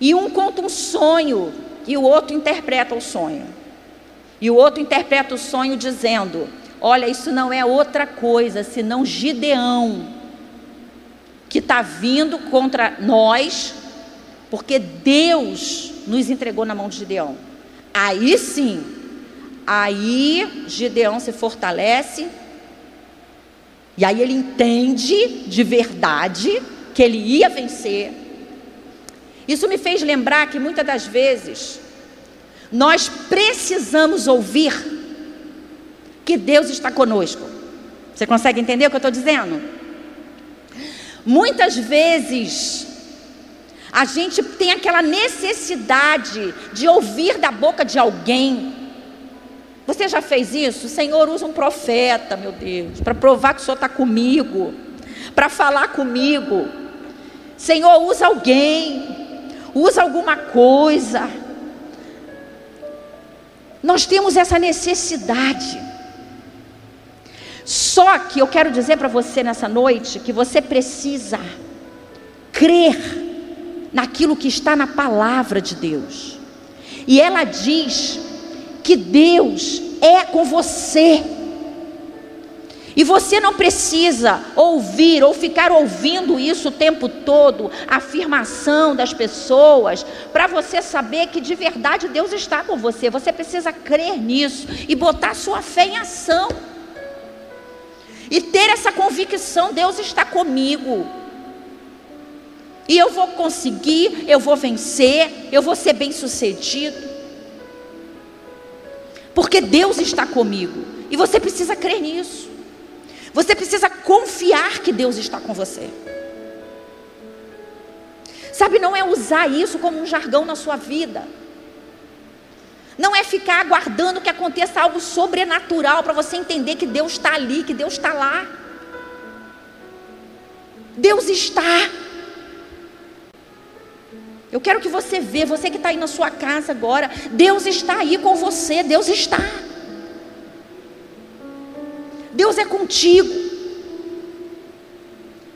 E um conta um sonho, e o outro interpreta o sonho. E o outro interpreta o sonho dizendo: Olha, isso não é outra coisa senão Gideão, que está vindo contra nós, porque Deus nos entregou na mão de Gideão. Aí sim, aí Gideão se fortalece, e aí ele entende de verdade que ele ia vencer. Isso me fez lembrar que muitas das vezes nós precisamos ouvir que Deus está conosco. Você consegue entender o que eu estou dizendo? Muitas vezes a gente tem aquela necessidade de ouvir da boca de alguém. Você já fez isso? Senhor usa um profeta, meu Deus, para provar que o Senhor está comigo, para falar comigo. Senhor, usa alguém, usa alguma coisa. Nós temos essa necessidade. Só que eu quero dizer para você nessa noite que você precisa crer naquilo que está na palavra de Deus. E ela diz que Deus é com você. E você não precisa ouvir ou ficar ouvindo isso o tempo todo, a afirmação das pessoas, para você saber que de verdade Deus está com você. Você precisa crer nisso e botar sua fé em ação. E ter essa convicção: Deus está comigo. E eu vou conseguir, eu vou vencer, eu vou ser bem sucedido. Porque Deus está comigo. E você precisa crer nisso. Você precisa confiar que Deus está com você. Sabe, não é usar isso como um jargão na sua vida. Não é ficar aguardando que aconteça algo sobrenatural para você entender que Deus está ali, que Deus está lá. Deus está. Eu quero que você veja, você que está aí na sua casa agora, Deus está aí com você, Deus está. Deus é contigo.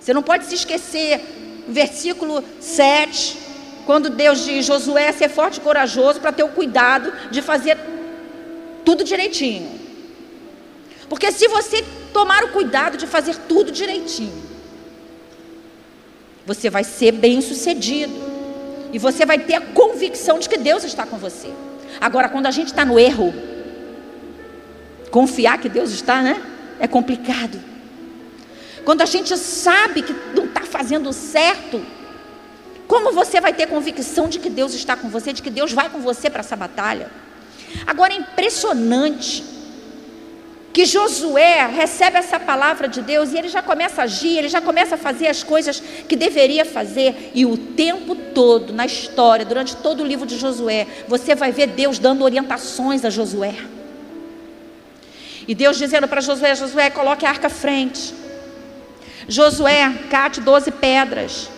Você não pode se esquecer, versículo 7, quando Deus diz: Josué, ser forte e corajoso para ter o cuidado de fazer tudo direitinho. Porque se você tomar o cuidado de fazer tudo direitinho, você vai ser bem sucedido. E você vai ter a convicção de que Deus está com você. Agora, quando a gente está no erro, confiar que Deus está, né? É complicado. Quando a gente sabe que não está fazendo certo, como você vai ter convicção de que Deus está com você, de que Deus vai com você para essa batalha? Agora é impressionante que Josué recebe essa palavra de Deus e ele já começa a agir, ele já começa a fazer as coisas que deveria fazer, e o tempo todo, na história, durante todo o livro de Josué, você vai ver Deus dando orientações a Josué. E Deus dizendo para Josué: Josué, coloque a arca à frente. Josué, cate doze pedras.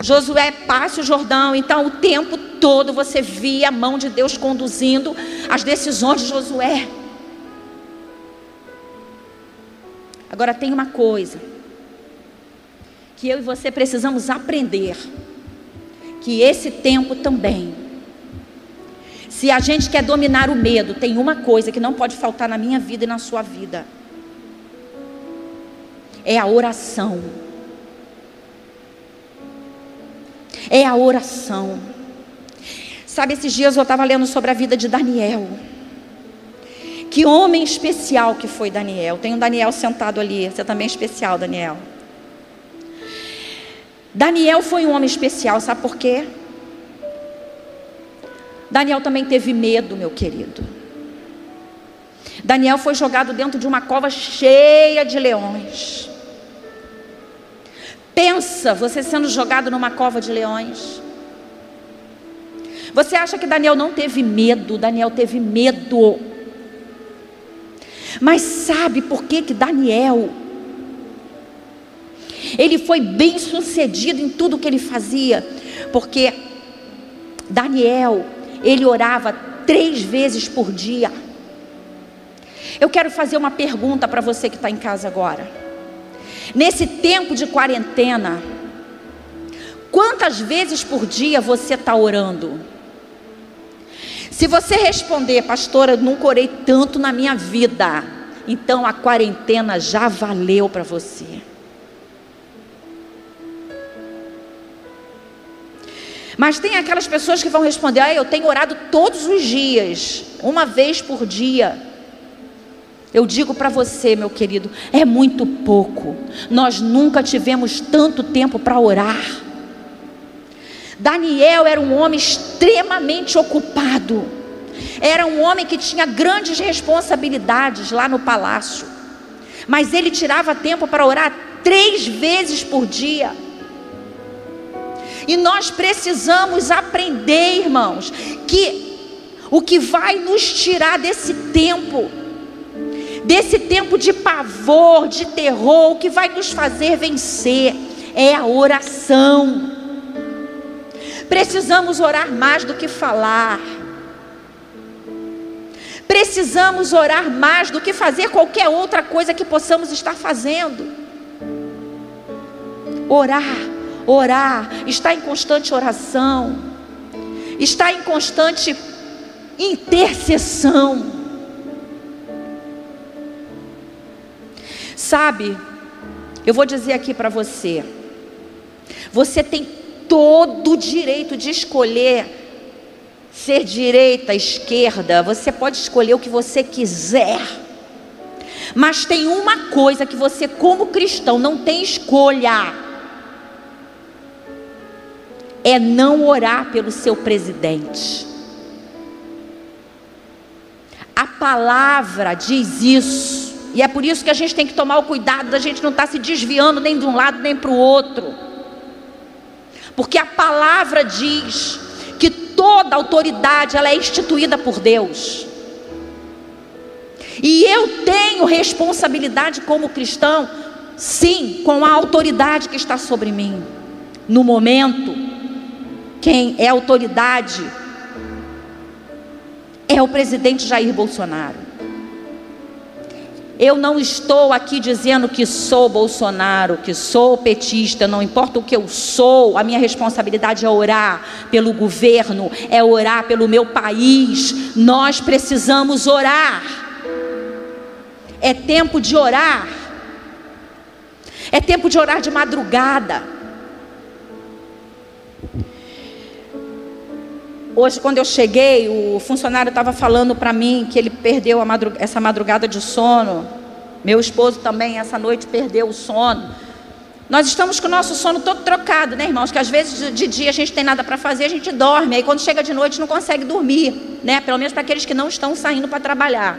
Josué, passe o Jordão. Então, o tempo todo você via a mão de Deus conduzindo as decisões de Josué. Agora tem uma coisa que eu e você precisamos aprender, que esse tempo também. Se a gente quer dominar o medo, tem uma coisa que não pode faltar na minha vida e na sua vida. É a oração. É a oração. Sabe, esses dias eu estava lendo sobre a vida de Daniel Que homem especial que foi Daniel. Tem um Daniel sentado ali. Você também é especial, Daniel. Daniel foi um homem especial, sabe por quê? Daniel também teve medo, meu querido. Daniel foi jogado dentro de uma cova cheia de leões. Pensa você sendo jogado numa cova de leões. Você acha que Daniel não teve medo? Daniel teve medo. Mas sabe por que que Daniel ele foi bem sucedido em tudo que ele fazia? Porque Daniel, ele orava três vezes por dia. Eu quero fazer uma pergunta para você que está em casa agora. Nesse tempo de quarentena, quantas vezes por dia você está orando? Se você responder, pastora, nunca orei tanto na minha vida, então a quarentena já valeu para você. Mas tem aquelas pessoas que vão responder: ah, eu tenho orado todos os dias, uma vez por dia. Eu digo para você, meu querido, é muito pouco. Nós nunca tivemos tanto tempo para orar. Daniel era um homem extremamente ocupado. Era um homem que tinha grandes responsabilidades lá no palácio. Mas ele tirava tempo para orar três vezes por dia. E nós precisamos aprender, irmãos, que o que vai nos tirar desse tempo desse tempo de pavor, de terror, o que vai nos fazer vencer é a oração. Precisamos orar mais do que falar. Precisamos orar mais do que fazer qualquer outra coisa que possamos estar fazendo. Orar, orar, está em constante oração, está em constante intercessão. Sabe, eu vou dizer aqui para você: você tem todo o direito de escolher ser direita, esquerda, você pode escolher o que você quiser. Mas tem uma coisa que você, como cristão, não tem escolha: é não orar pelo seu presidente. A palavra diz isso. E é por isso que a gente tem que tomar o cuidado da gente não estar tá se desviando nem de um lado nem para o outro. Porque a palavra diz que toda autoridade ela é instituída por Deus. E eu tenho responsabilidade como cristão, sim, com a autoridade que está sobre mim. No momento, quem é autoridade é o presidente Jair Bolsonaro. Eu não estou aqui dizendo que sou Bolsonaro, que sou petista, não importa o que eu sou, a minha responsabilidade é orar pelo governo, é orar pelo meu país. Nós precisamos orar. É tempo de orar. É tempo de orar de madrugada. Hoje, quando eu cheguei, o funcionário estava falando para mim que ele perdeu madrug essa madrugada de sono. Meu esposo também, essa noite, perdeu o sono. Nós estamos com o nosso sono todo trocado, né, irmãos? Que às vezes de dia a gente tem nada para fazer, a gente dorme. Aí quando chega de noite não consegue dormir, né? Pelo menos para aqueles que não estão saindo para trabalhar.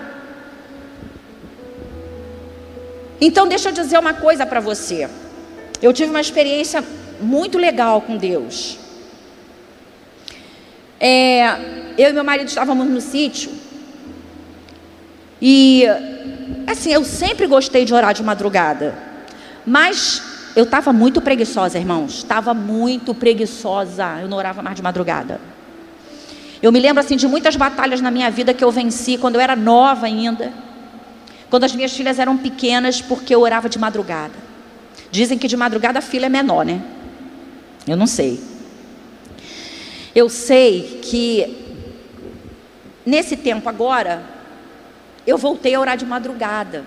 Então, deixa eu dizer uma coisa para você. Eu tive uma experiência muito legal com Deus. É, eu e meu marido estávamos no sítio. E, assim, eu sempre gostei de orar de madrugada. Mas eu estava muito preguiçosa, irmãos. Estava muito preguiçosa. Eu não orava mais de madrugada. Eu me lembro, assim, de muitas batalhas na minha vida que eu venci quando eu era nova ainda. Quando as minhas filhas eram pequenas, porque eu orava de madrugada. Dizem que de madrugada a fila é menor, né? Eu não sei. Eu sei que nesse tempo agora, eu voltei a orar de madrugada.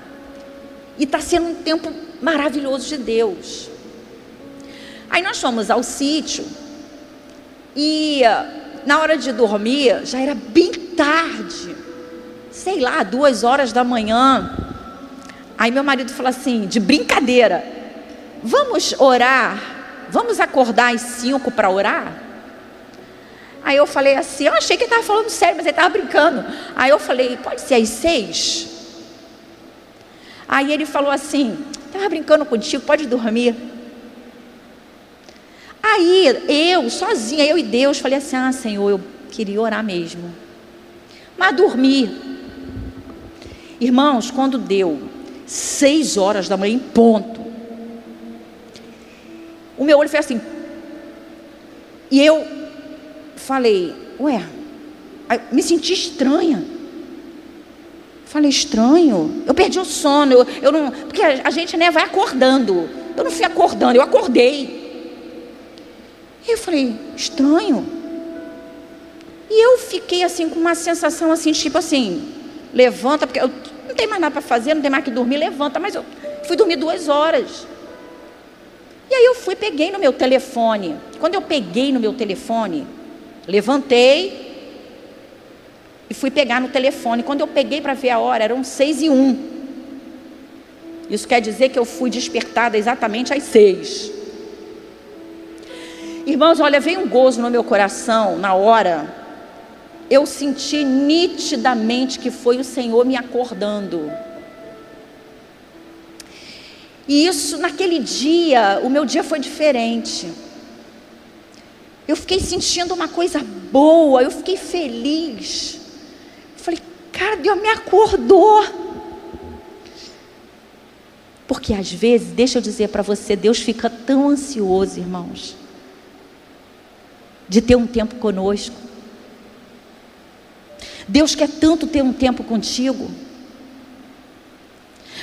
E está sendo um tempo maravilhoso de Deus. Aí nós fomos ao sítio e na hora de dormir já era bem tarde. sei lá, duas horas da manhã. Aí meu marido falou assim, de brincadeira, vamos orar, vamos acordar às cinco para orar? Aí eu falei assim, eu achei que ele estava falando sério, mas ele estava brincando. Aí eu falei, pode ser às seis? Aí ele falou assim, estava brincando contigo, pode dormir. Aí eu, sozinha, eu e Deus, falei assim: Ah, Senhor, eu queria orar mesmo. Mas dormi. Irmãos, quando deu seis horas da manhã em ponto, o meu olho foi assim. E eu falei, ué, me senti estranha. Falei, estranho. Eu perdi o sono. Eu, eu não, porque a, a gente né, vai acordando. Eu não fui acordando, eu acordei. E eu falei, estranho. E eu fiquei assim com uma sensação assim, tipo assim, levanta, porque eu não tem mais nada para fazer, não tem mais que dormir, levanta, mas eu fui dormir duas horas. E aí eu fui, peguei no meu telefone. Quando eu peguei no meu telefone, levantei e fui pegar no telefone. Quando eu peguei para ver a hora, eram seis e um. Isso quer dizer que eu fui despertada exatamente às seis. Irmãos, olha, veio um gozo no meu coração na hora. Eu senti nitidamente que foi o Senhor me acordando. E isso, naquele dia, o meu dia foi diferente. Eu fiquei sentindo uma coisa boa, eu fiquei feliz. falei, cara, Deus me acordou. Porque às vezes, deixa eu dizer para você, Deus fica tão ansioso, irmãos de ter um tempo conosco. Deus quer tanto ter um tempo contigo.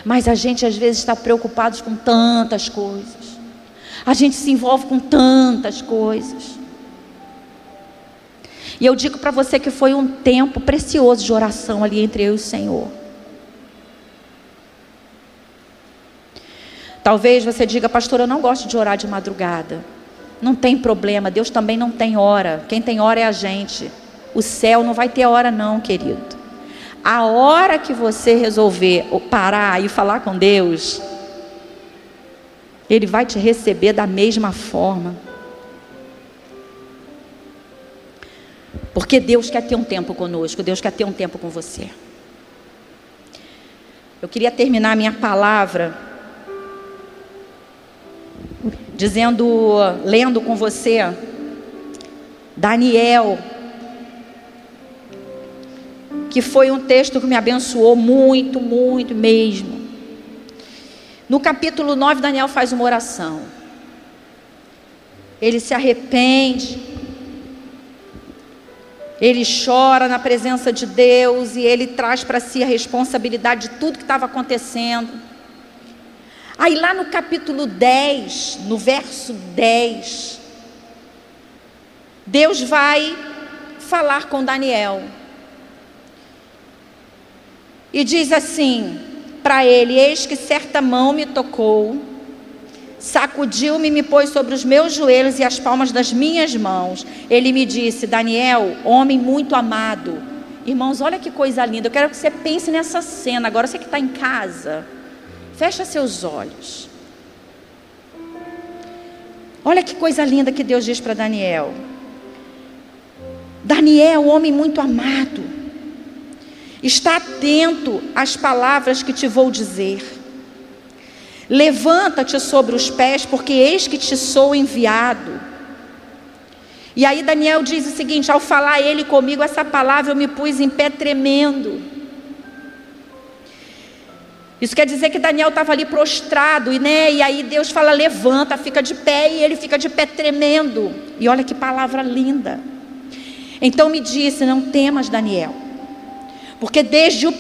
Mas a gente às vezes está preocupado com tantas coisas. A gente se envolve com tantas coisas. E eu digo para você que foi um tempo precioso de oração ali entre eu e o Senhor. Talvez você diga, pastor, eu não gosto de orar de madrugada. Não tem problema, Deus também não tem hora. Quem tem hora é a gente. O céu não vai ter hora, não, querido. A hora que você resolver parar e falar com Deus, Ele vai te receber da mesma forma. Porque Deus quer ter um tempo conosco, Deus quer ter um tempo com você. Eu queria terminar minha palavra dizendo, lendo com você, Daniel, que foi um texto que me abençoou muito, muito mesmo. No capítulo 9, Daniel faz uma oração. Ele se arrepende, ele chora na presença de Deus e ele traz para si a responsabilidade de tudo que estava acontecendo. Aí lá no capítulo 10, no verso 10, Deus vai falar com Daniel. E diz assim para ele: Eis que certa mão me tocou, sacudiu-me e me pôs sobre os meus joelhos e as palmas das minhas mãos. Ele me disse: Daniel, homem muito amado. Irmãos, olha que coisa linda. Eu quero que você pense nessa cena. Agora você que está em casa. Fecha seus olhos. Olha que coisa linda que Deus diz para Daniel. Daniel, homem muito amado, está atento às palavras que te vou dizer. Levanta-te sobre os pés, porque eis que te sou enviado. E aí Daniel diz o seguinte: ao falar ele comigo essa palavra, eu me pus em pé tremendo. Isso quer dizer que Daniel estava ali prostrado, e, né, e aí Deus fala: levanta, fica de pé, e ele fica de pé tremendo. E olha que palavra linda. Então me disse: não temas, Daniel, porque desde o,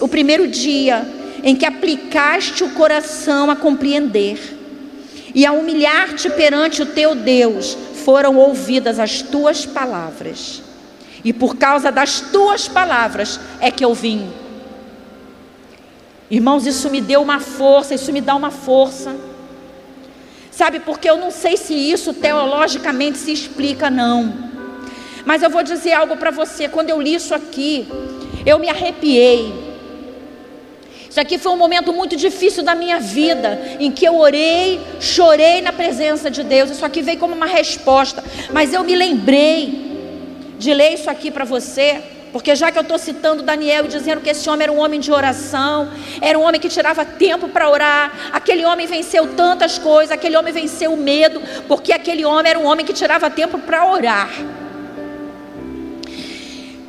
o primeiro dia em que aplicaste o coração a compreender e a humilhar-te perante o teu Deus, foram ouvidas as tuas palavras. E por causa das tuas palavras é que eu vim Irmãos, isso me deu uma força, isso me dá uma força. Sabe, porque eu não sei se isso teologicamente se explica, não. Mas eu vou dizer algo para você. Quando eu li isso aqui, Eu me arrepiei. Isso aqui foi um momento muito difícil da minha vida, em que eu orei, chorei na presença de Deus. Isso aqui veio como uma resposta, mas eu me lembrei de ler isso aqui para você, porque já que eu estou citando Daniel e dizendo que esse homem era um homem de oração, era um homem que tirava tempo para orar, aquele homem venceu tantas coisas, aquele homem venceu o medo, porque aquele homem era um homem que tirava tempo para orar.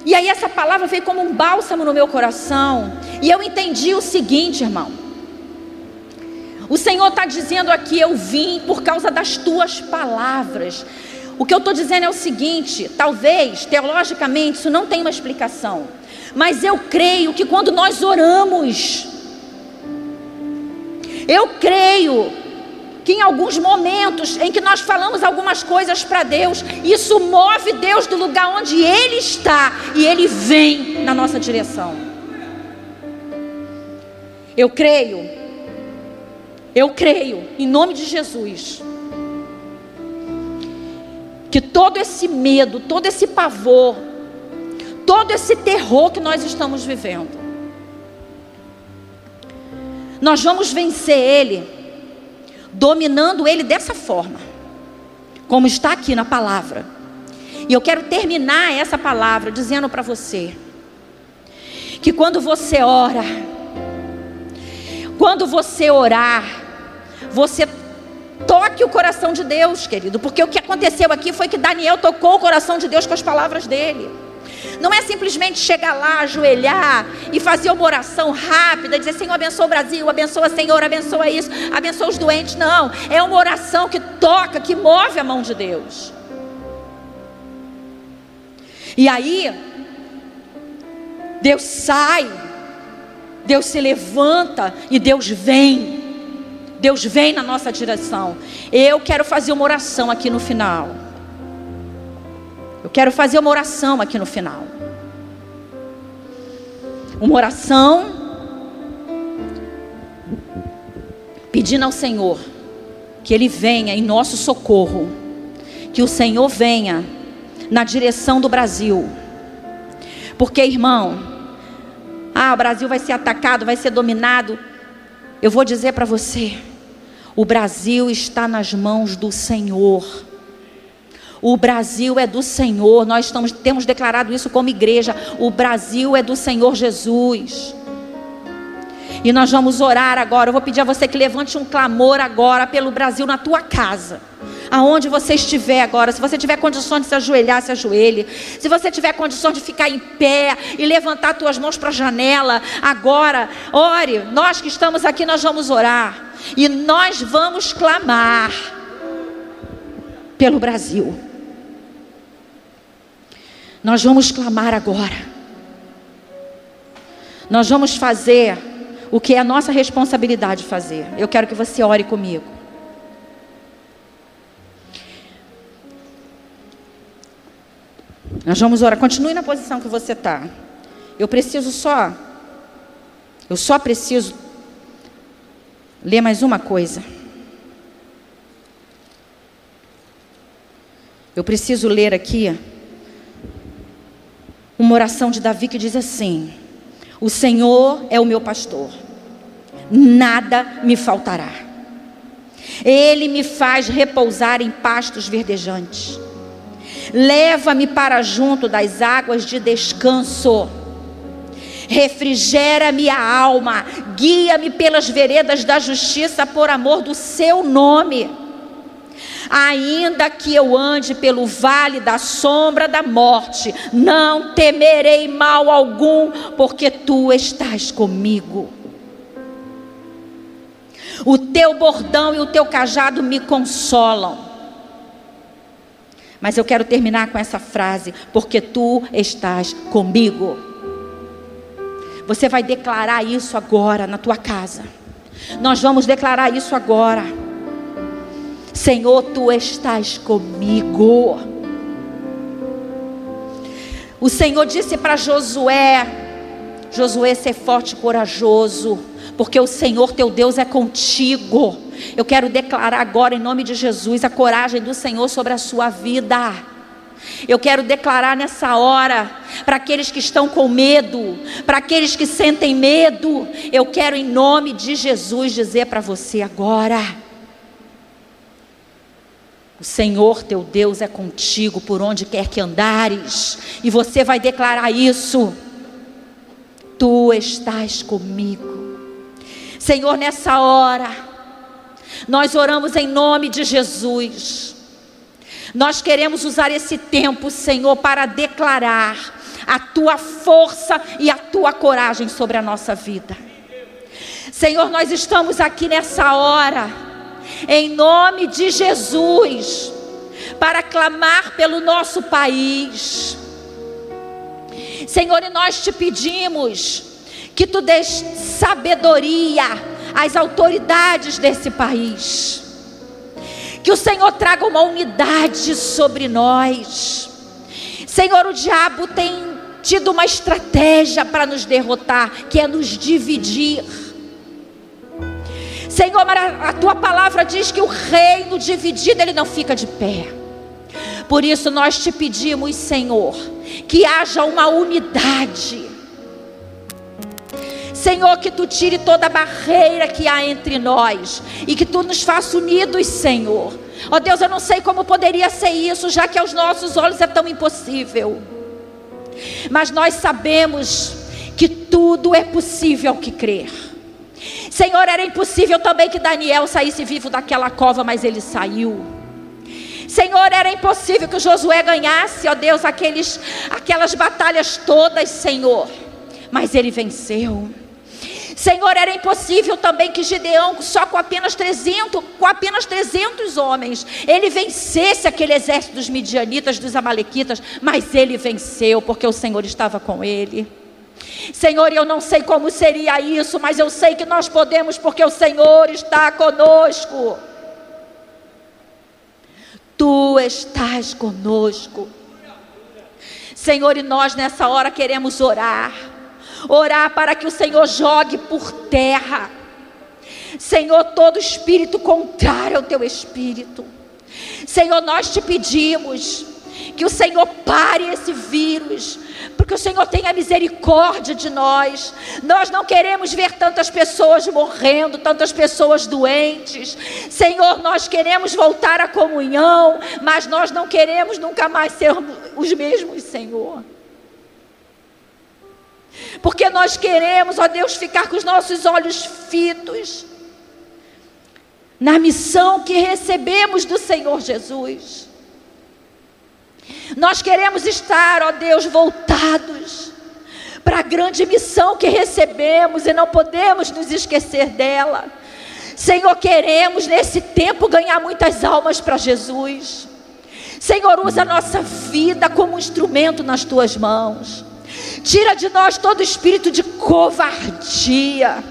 E aí essa palavra veio como um bálsamo no meu coração. E eu entendi o seguinte, irmão. O Senhor está dizendo aqui: Eu vim por causa das tuas palavras. O que eu estou dizendo é o seguinte: talvez, teologicamente, isso não tem uma explicação. Mas eu creio que quando nós oramos, eu creio que em alguns momentos em que nós falamos algumas coisas para Deus, isso move Deus do lugar onde Ele está e Ele vem na nossa direção. Eu creio, eu creio, em nome de Jesus, que todo esse medo, todo esse pavor, todo esse terror que nós estamos vivendo, nós vamos vencer ele dominando ele dessa forma, como está aqui na palavra. E eu quero terminar essa palavra dizendo para você que quando você ora, quando você orar, você toque o coração de Deus, querido, porque o que aconteceu aqui foi que Daniel tocou o coração de Deus com as palavras dele. Não é simplesmente chegar lá, ajoelhar e fazer uma oração rápida, dizer Senhor, abençoa o Brasil, abençoa Senhor, abençoa isso, abençoa os doentes. Não, é uma oração que toca, que move a mão de Deus. E aí, Deus sai, Deus se levanta e Deus vem. Deus vem na nossa direção. Eu quero fazer uma oração aqui no final. Eu quero fazer uma oração aqui no final. Uma oração pedindo ao Senhor que Ele venha em nosso socorro, que o Senhor venha na direção do Brasil, porque irmão, ah, o Brasil vai ser atacado, vai ser dominado. Eu vou dizer para você, o Brasil está nas mãos do Senhor. O Brasil é do Senhor. Nós estamos, temos declarado isso como igreja. O Brasil é do Senhor Jesus. E nós vamos orar agora. Eu vou pedir a você que levante um clamor agora pelo Brasil na tua casa. Aonde você estiver agora, se você tiver condições de se ajoelhar, se ajoelhe. Se você tiver condições de ficar em pé e levantar tuas mãos para a janela, agora, ore. Nós que estamos aqui, nós vamos orar. E nós vamos clamar pelo Brasil. Nós vamos clamar agora. Nós vamos fazer o que é a nossa responsabilidade fazer. Eu quero que você ore comigo. Nós vamos orar. Continue na posição que você está. Eu preciso só. Eu só preciso ler mais uma coisa. Eu preciso ler aqui uma oração de Davi que diz assim: O Senhor é o meu pastor, nada me faltará. Ele me faz repousar em pastos verdejantes. Leva-me para junto das águas de descanso. Refrigera-me a alma, guia-me pelas veredas da justiça por amor do seu nome. Ainda que eu ande pelo vale da sombra da morte, não temerei mal algum, porque tu estás comigo. O teu bordão e o teu cajado me consolam. Mas eu quero terminar com essa frase: porque tu estás comigo. Você vai declarar isso agora na tua casa. Nós vamos declarar isso agora. Senhor, tu estás comigo. O Senhor disse para Josué: Josué, ser forte e corajoso, porque o Senhor teu Deus é contigo. Eu quero declarar agora, em nome de Jesus, a coragem do Senhor sobre a sua vida. Eu quero declarar nessa hora, para aqueles que estão com medo, para aqueles que sentem medo, eu quero em nome de Jesus dizer para você agora: o Senhor teu Deus é contigo por onde quer que andares, e você vai declarar isso. Tu estás comigo. Senhor, nessa hora, nós oramos em nome de Jesus. Nós queremos usar esse tempo, Senhor, para declarar a tua força e a tua coragem sobre a nossa vida. Senhor, nós estamos aqui nessa hora, em nome de Jesus, para clamar pelo nosso país. Senhor, e nós te pedimos que tu des sabedoria às autoridades desse país que o Senhor traga uma unidade sobre nós. Senhor, o diabo tem tido uma estratégia para nos derrotar, que é nos dividir. Senhor, a tua palavra diz que o reino dividido ele não fica de pé. Por isso nós te pedimos, Senhor, que haja uma unidade Senhor, que tu tire toda a barreira que há entre nós e que tu nos faça unidos, Senhor. Ó oh, Deus, eu não sei como poderia ser isso, já que aos nossos olhos é tão impossível. Mas nós sabemos que tudo é possível ao que crer. Senhor, era impossível também que Daniel saísse vivo daquela cova, mas ele saiu. Senhor, era impossível que Josué ganhasse, ó Deus, aqueles, aquelas batalhas todas, Senhor, mas ele venceu. Senhor, era impossível também que Gideão, só com apenas 300, com apenas 300 homens, ele vencesse aquele exército dos midianitas, dos amalequitas, mas ele venceu porque o Senhor estava com ele. Senhor, eu não sei como seria isso, mas eu sei que nós podemos porque o Senhor está conosco. Tu estás conosco. Senhor, e nós nessa hora queremos orar orar para que o Senhor jogue por terra. Senhor, todo espírito contrário ao teu espírito. Senhor, nós te pedimos que o Senhor pare esse vírus, porque o Senhor tenha misericórdia de nós. Nós não queremos ver tantas pessoas morrendo, tantas pessoas doentes. Senhor, nós queremos voltar à comunhão, mas nós não queremos nunca mais ser os mesmos, Senhor. Porque nós queremos, ó Deus, ficar com os nossos olhos fitos na missão que recebemos do Senhor Jesus. Nós queremos estar, ó Deus, voltados para a grande missão que recebemos e não podemos nos esquecer dela. Senhor, queremos nesse tempo ganhar muitas almas para Jesus. Senhor, usa a nossa vida como um instrumento nas tuas mãos. Tira de nós todo espírito de covardia.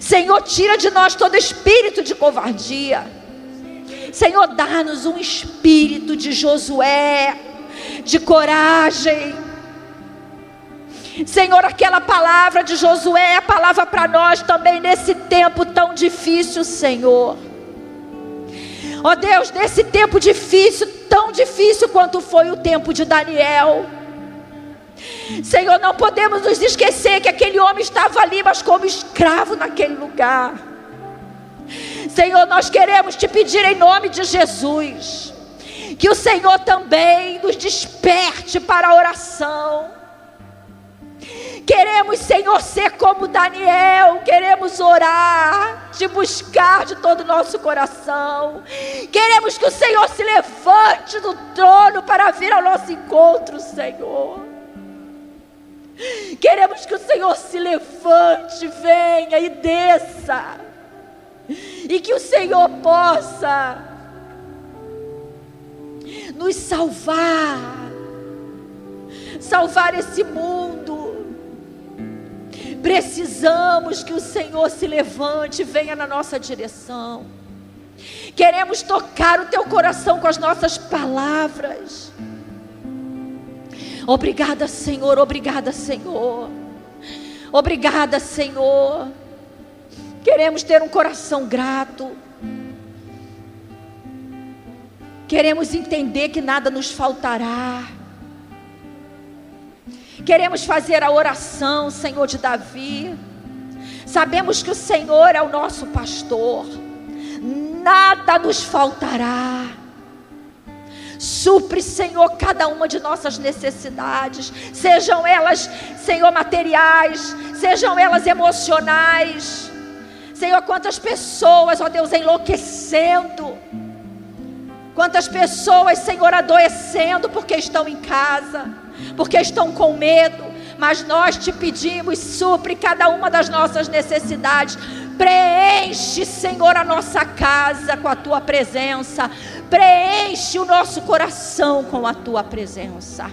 Senhor, tira de nós todo espírito de covardia. Senhor, dá-nos um espírito de Josué, de coragem. Senhor, aquela palavra de Josué é a palavra para nós também nesse tempo tão difícil, Senhor. Ó oh Deus, nesse tempo difícil, tão difícil quanto foi o tempo de Daniel. Senhor, não podemos nos esquecer que aquele homem estava ali, mas como escravo naquele lugar. Senhor, nós queremos te pedir em nome de Jesus, que o Senhor também nos desperte para a oração. Queremos, Senhor, ser como Daniel, queremos orar, te buscar de todo o nosso coração. Queremos que o Senhor se levante do trono para vir ao nosso encontro, Senhor. Queremos que o Senhor se levante, venha e desça. E que o Senhor possa nos salvar. Salvar esse mundo. Precisamos que o Senhor se levante, venha na nossa direção. Queremos tocar o teu coração com as nossas palavras. Obrigada, Senhor, obrigada, Senhor. Obrigada, Senhor. Queremos ter um coração grato. Queremos entender que nada nos faltará. Queremos fazer a oração, Senhor de Davi. Sabemos que o Senhor é o nosso pastor. Nada nos faltará. Supre, Senhor, cada uma de nossas necessidades, sejam elas, Senhor, materiais, sejam elas emocionais. Senhor, quantas pessoas, ó Deus, enlouquecendo. Quantas pessoas, Senhor, adoecendo porque estão em casa, porque estão com medo. Mas nós te pedimos, supre cada uma das nossas necessidades. Preenche, Senhor, a nossa casa com a tua presença. Preenche o nosso coração com a tua presença.